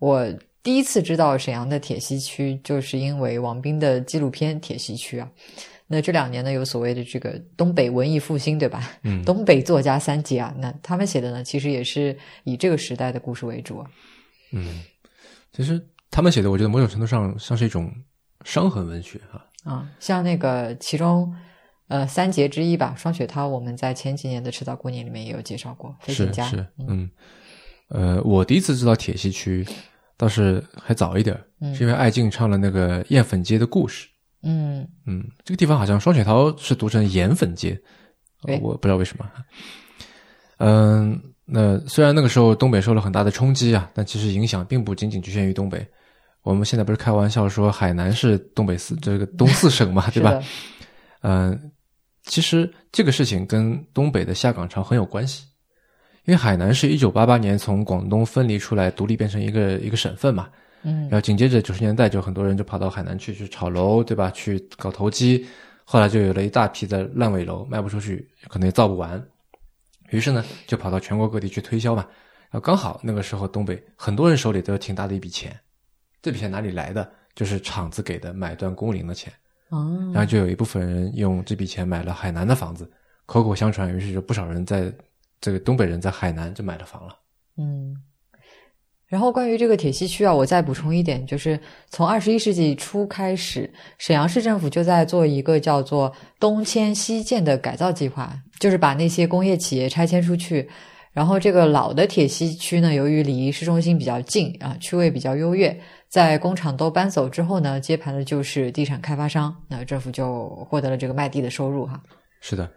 我第一次知道沈阳的铁西区，就是因为王斌的纪录片《铁西区》啊。那这两年呢，有所谓的这个东北文艺复兴，对吧？嗯 东北作家三杰啊，那他们写的呢，其实也是以这个时代的故事为主啊。嗯，其实他们写的，我觉得某种程度上像是一种伤痕文学哈、啊，像那个其中，呃，三杰之一吧，双雪涛，我们在前几年的迟早过年里面也有介绍过，飞行家，是是，嗯，呃，我第一次知道铁西区，倒是还早一点是因为艾敬唱了那个艳粉街的故事。嗯。嗯，这个地方好像双雪涛是读成盐粉街，我不知道为什么。嗯，那虽然那个时候东北受了很大的冲击啊，但其实影响并不仅仅局限于东北。我们现在不是开玩笑说海南是东北四这个东四省嘛，对吧？嗯，其实这个事情跟东北的下岗潮很有关系，因为海南是一九八八年从广东分离出来，独立变成一个一个省份嘛。嗯然后紧接着九十年代就很多人就跑到海南去去炒楼，对吧？去搞投机，后来就有了一大批的烂尾楼卖不出去，可能也造不完，于是呢就跑到全国各地去推销嘛。然后刚好那个时候东北很多人手里都有挺大的一笔钱，这笔钱哪里来的？就是厂子给的买断工龄的钱。哦，然后就有一部分人用这笔钱买了海南的房子，口口相传，于是就不少人在这个东北人在海南就买了房了。嗯。然后关于这个铁西区啊，我再补充一点，就是从二十一世纪初开始，沈阳市政府就在做一个叫做“东迁西建”的改造计划，就是把那些工业企业拆迁出去。然后这个老的铁西区呢，由于离市中心比较近啊，区位比较优越，在工厂都搬走之后呢，接盘的就是地产开发商，那政府就获得了这个卖地的收入哈。是的，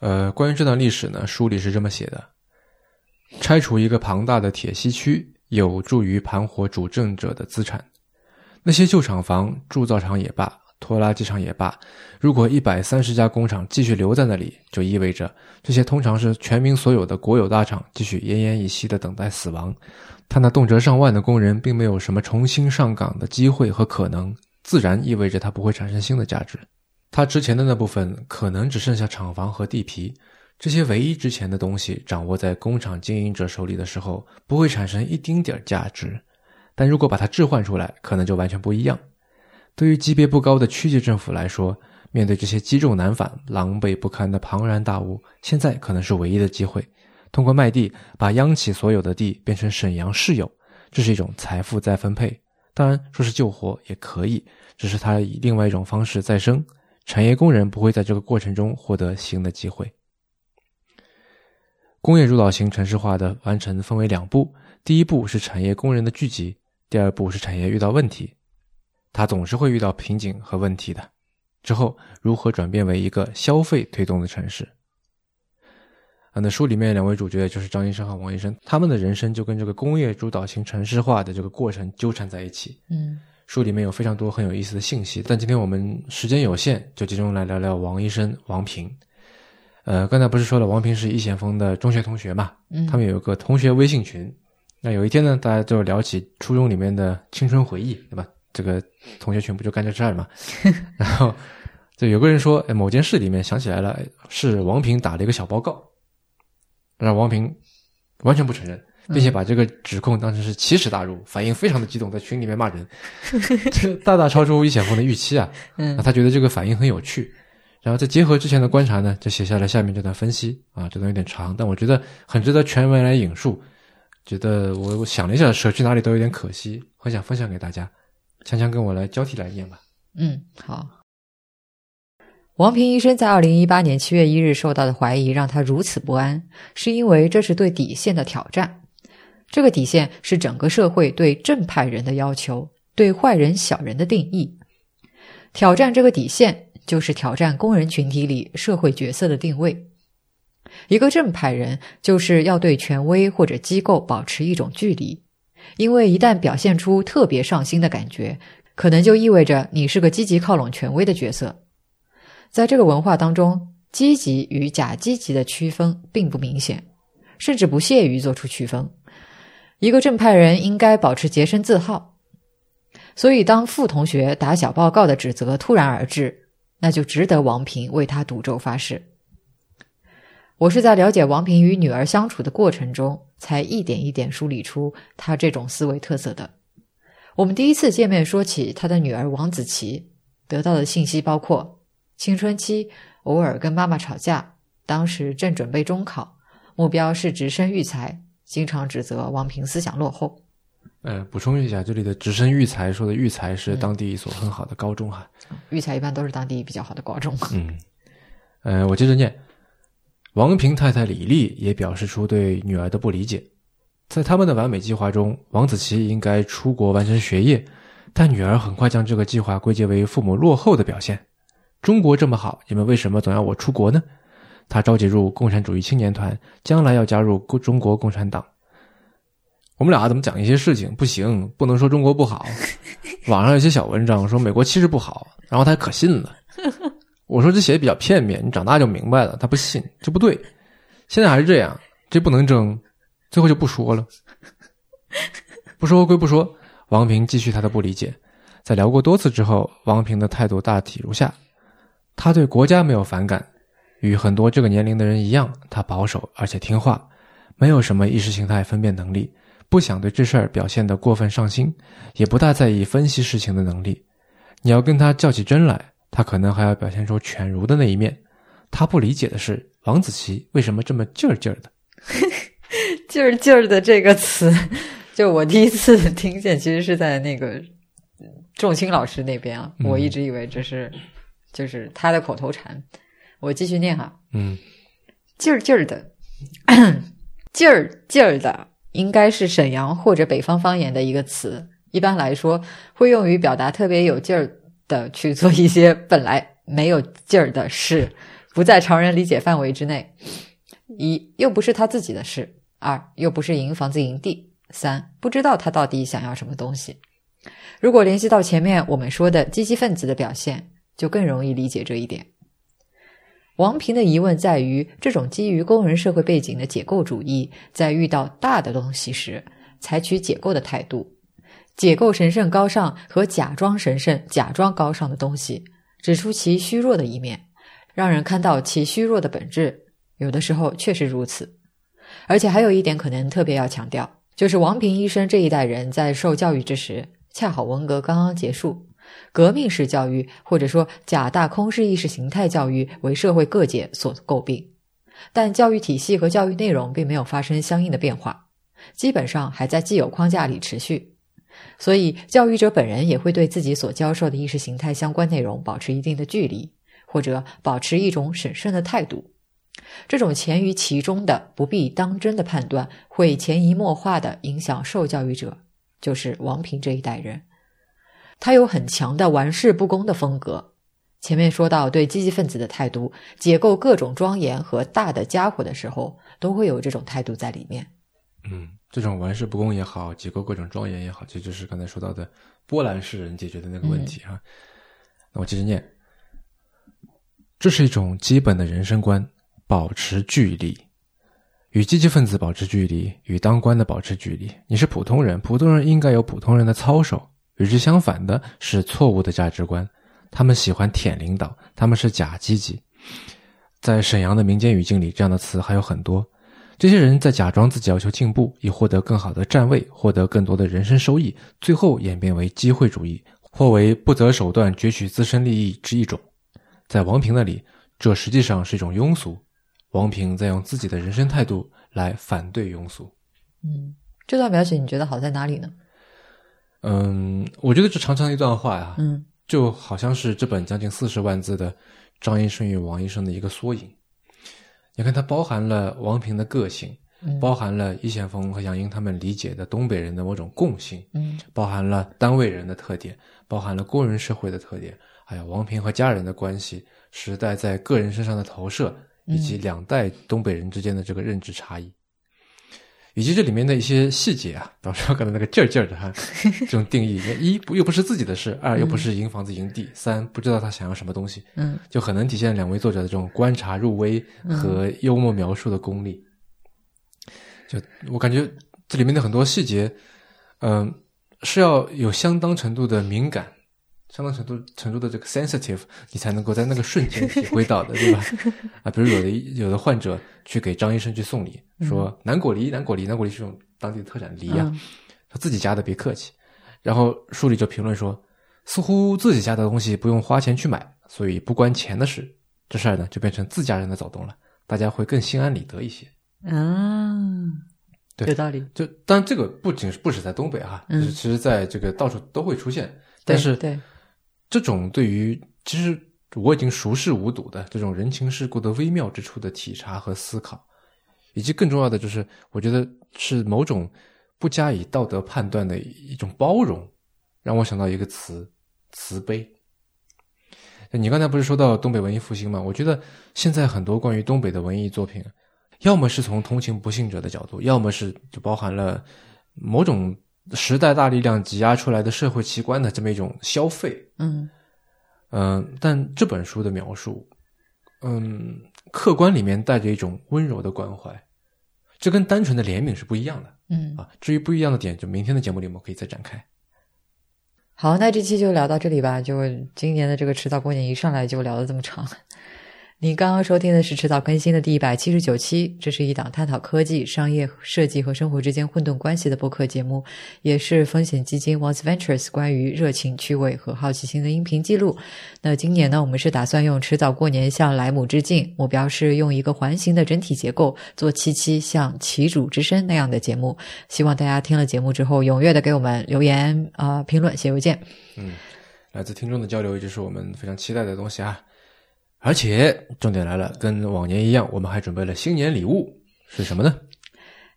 呃，关于这段历史呢，书里是这么写的：拆除一个庞大的铁西区，有助于盘活主政者的资产。那些旧厂房、铸造厂也罢，拖拉机厂也罢，如果一百三十家工厂继续留在那里，就意味着这些通常是全民所有的国有大厂继续奄奄一息的等待死亡。他那动辄上万的工人并没有什么重新上岗的机会和可能，自然意味着它不会产生新的价值。它之前的那部分可能只剩下厂房和地皮，这些唯一值钱的东西掌握在工厂经营者手里的时候，不会产生一丁点儿价值。但如果把它置换出来，可能就完全不一样。对于级别不高的区级政府来说，面对这些积重难返、狼狈不堪的庞然大物，现在可能是唯一的机会。通过卖地，把央企所有的地变成沈阳市有，这是一种财富再分配。当然，说是救活也可以，只是它以另外一种方式再生。产业工人不会在这个过程中获得新的机会。工业主导型城市化的完成分为两步：第一步是产业工人的聚集，第二步是产业遇到问题。它总是会遇到瓶颈和问题的。之后如何转变为一个消费推动的城市？啊，那书里面两位主角就是张医生和王医生，他们的人生就跟这个工业主导型城市化的这个过程纠缠在一起。嗯书里面有非常多很有意思的信息，但今天我们时间有限，就集中来聊聊王医生王平。呃，刚才不是说了，王平是易先锋的中学同学嘛？嗯，他们有一个同学微信群。那有一天呢，大家就聊起初中里面的青春回忆，对吧？这个同学群不就干这事儿嘛？然后就有个人说，哎，某件事里面想起来了，哎是王平打了一个小报告，让王平完全不承认。并且把这个指控当成是奇耻大辱，反应非常的激动，在群里面骂人，这大大超出易显峰的预期啊！嗯那他觉得这个反应很有趣，然后再结合之前的观察呢，就写下了下面这段分析啊，这段有点长，但我觉得很值得全文来引述。觉得我我想了一下，舍去哪里都有点可惜，很想分享给大家。强强跟我来交替来念吧。嗯，好。王平医生在二零一八年七月一日受到的怀疑让他如此不安，是因为这是对底线的挑战。这个底线是整个社会对正派人的要求，对坏人、小人的定义。挑战这个底线，就是挑战工人群体里社会角色的定位。一个正派人就是要对权威或者机构保持一种距离，因为一旦表现出特别上心的感觉，可能就意味着你是个积极靠拢权威的角色。在这个文化当中，积极与假积极的区分并不明显，甚至不屑于做出区分。一个正派人应该保持洁身自好。所以，当傅同学打小报告的指责突然而至，那就值得王平为他赌咒发誓。我是在了解王平与女儿相处的过程中，才一点一点梳理出他这种思维特色的。我们第一次见面说起他的女儿王子琪，得到的信息包括：青春期偶尔跟妈妈吵架，当时正准备中考，目标是直升育才，经常指责王平思想落后。呃，补充一下，这里的直升育才说的育才是当地一所很好的高中哈。育才一般都是当地比较好的高中。嗯，呃，我接着念。王平太太李丽也表示出对女儿的不理解。在他们的完美计划中，王子琪应该出国完成学业，但女儿很快将这个计划归结为父母落后的表现。中国这么好，你们为什么总要我出国呢？他召集入共产主义青年团，将来要加入中国共产党。我们俩怎么讲一些事情？不行，不能说中国不好。网上有些小文章说美国其实不好，然后他可信了。我说这写的比较片面，你长大就明白了。他不信，这不对。现在还是这样，这不能争。最后就不说了。不说归不说，王平继续他的不理解。在聊过多次之后，王平的态度大体如下：他对国家没有反感，与很多这个年龄的人一样，他保守而且听话，没有什么意识形态分辨能力。不想对这事儿表现得过分上心，也不大在意分析事情的能力。你要跟他较起真来，他可能还要表现出犬儒的那一面。他不理解的是王子奇为什么这么劲儿劲儿的。劲儿劲儿的这个词，就我第一次听见，其实是在那个仲卿老师那边啊。我一直以为这是就是他的口头禅。我继续念哈，嗯，劲儿劲儿的，劲儿劲儿的。应该是沈阳或者北方方言的一个词，一般来说会用于表达特别有劲儿的去做一些本来没有劲儿的事，不在常人理解范围之内。一又不是他自己的事，二又不是营房子营地，三不知道他到底想要什么东西。如果联系到前面我们说的积极分子的表现，就更容易理解这一点。王平的疑问在于，这种基于工人社会背景的解构主义，在遇到大的东西时，采取解构的态度，解构神圣高尚和假装神圣、假装高尚的东西，指出其虚弱的一面，让人看到其虚弱的本质。有的时候确实如此，而且还有一点可能特别要强调，就是王平医生这一代人在受教育之时，恰好文革刚刚结束。革命式教育，或者说假大空式意识形态教育，为社会各界所诟病。但教育体系和教育内容并没有发生相应的变化，基本上还在既有框架里持续。所以，教育者本人也会对自己所教授的意识形态相关内容保持一定的距离，或者保持一种审慎的态度。这种潜于其中的不必当真的判断，会潜移默化的影响受教育者，就是王平这一代人。他有很强的玩世不恭的风格。前面说到对积极分子的态度，解构各种庄严和大的家伙的时候，都会有这种态度在里面。嗯，这种玩世不恭也好，解构各种庄严也好，这就是刚才说到的波兰式人解决的那个问题啊。那我接着念，这是一种基本的人生观：保持距离，与积极分子保持距离，与当官的保持距离。你是普通人，普通人应该有普通人的操守。与之相反的是错误的价值观，他们喜欢舔领导，他们是假积极。在沈阳的民间语境里，这样的词还有很多。这些人在假装自己要求进步，以获得更好的站位，获得更多的人生收益，最后演变为机会主义，或为不择手段攫取自身利益之一种。在王平那里，这实际上是一种庸俗。王平在用自己的人生态度来反对庸俗。嗯，这段描写你觉得好在哪里呢？嗯，我觉得这长长的一段话呀，嗯。就好像是这本将近四十万字的张医生与王医生的一个缩影。你看，它包含了王平的个性，嗯。包含了易先锋和杨英他们理解的东北人的某种共性，嗯。包含了单位人的特点，包含了工人社会的特点，还有王平和家人的关系，时代在个人身上的投射，以及两代东北人之间的这个认知差异，以及这里面的一些细节啊，比方说刚才那个劲儿劲儿的哈，这种定义，一不又不是自己的事，二又不是营房子营地，三不知道他想要什么东西，嗯就很能体现两位作者的这种观察入微和幽默描述的功力。就我感觉这里面的很多细节，嗯、是要有相当程度的敏感，相当程度程度的这个 sensitive，你才能够在那个瞬间体会到的，对吧？啊，比如有的有的患者去给张医生去送礼，说南果梨，南果梨，南果梨是种当地的特产梨呀、嗯他自己家的，别客气。然后书里就评论说，似乎自己家的东西不用花钱去买，所以不关钱的事，这事儿呢就变成自家人的走动了，大家会更心安理得一些。啊，对有道理。就当然这个不仅是不止在东北哈，嗯就是其实在这个到处都会出现，但是对，这种对于其实我已经熟视无睹的这种人情世故的微妙之处的体察和思考，以及更重要的就是，我觉得是某种不加以道德判断的一种包容，让我想到一个词——慈悲。你刚才不是说到东北文艺复兴吗？我觉得现在很多关于东北的文艺作品，要么是从同情不幸者的角度，要么是就包含了某种时代大力量挤压出来的社会奇观的这么一种消费。嗯嗯、但这本书的描述，嗯，客观里面带着一种温柔的关怀，这跟单纯的怜悯是不一样的嗯，啊。至于不一样的点，就明天的节目里我们可以再展开。好，那这期就聊到这里吧。就今年的这个迟早过年一上来就聊得这么长。你刚刚收听的是迟早更新的第一百七十九期，这是一档探讨科技、商业、设计和生活之间混沌关系的播客节目，也是风险基金 Once Ventures 关于热情、趣味和好奇心的音频记录。那今年呢，我们是打算用迟早过年向莱姆致敬，目标是用一个环形的整体结构做七期像旗主之声那样的节目。希望大家听了节目之后，踊跃的给我们留言啊、评论、写邮件。嗯，来自听众的交流一直是我们非常期待的东西啊。而且重点来了，跟往年一样，我们还准备了新年礼物，是什么呢？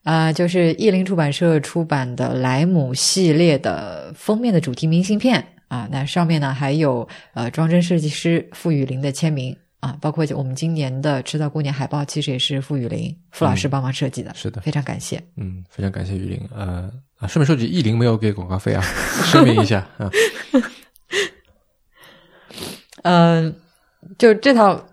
啊、就是译林出版社出版的莱姆系列的封面的主题明信片啊，那上面呢还有呃装帧设计师傅雨林的签名啊，包括我们今年的迟早过年海报，其实也是傅雨林傅老师帮忙设计的，是的非常感谢。嗯，非常感谢雨林。呃啊，顺便说句，意林没有给广告费啊，声明一下啊。嗯、就这套，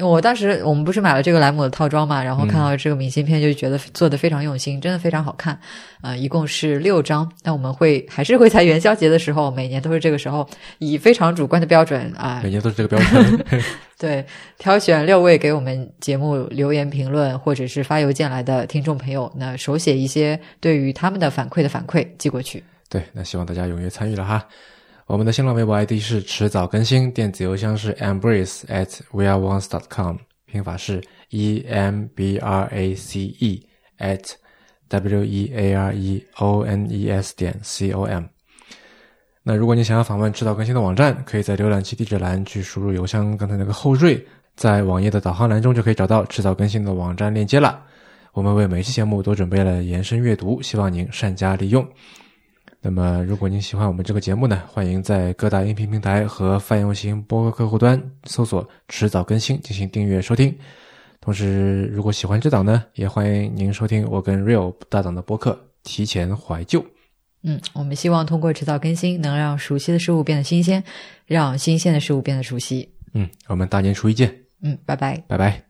我当时我们不是买了这个莱姆的套装嘛，然后看到这个明信片就觉得做的非常用心，真的非常好看。呃，一共是六张，那我们会还是会在元宵节的时候，每年都是这个时候，以非常主观的标准啊、每年都是这个标准。对，挑选六位给我们节目留言评论或者是发邮件来的听众朋友，那手写一些对于他们的反馈的反馈寄过去。对，那希望大家踊跃参与了哈。我们的新浪微博 ID 是迟早更新，电子邮箱是 embrace at weareones.com，拼法是 e m b r a c e at w e a r e o n e s 点 c o m。那如果你想要访问迟早更新的网站，可以在浏览器地址栏去输入邮箱刚才那个后缀，在网页的导航栏中就可以找到迟早更新的网站链接了。我们为每期节目都准备了延伸阅读，希望您善加利用。那么，如果您喜欢我们这个节目呢，欢迎在各大音频平台和泛用型播客客户端搜索“迟早更新”进行订阅收听。同时，如果喜欢这档呢，也欢迎您收听我跟 Real 搭档的播客《提前怀旧》。嗯，我们希望通过迟早更新，能让熟悉的事物变得新鲜，让新鲜的事物变得熟悉。嗯，我们大年初一见，嗯，拜拜。拜拜。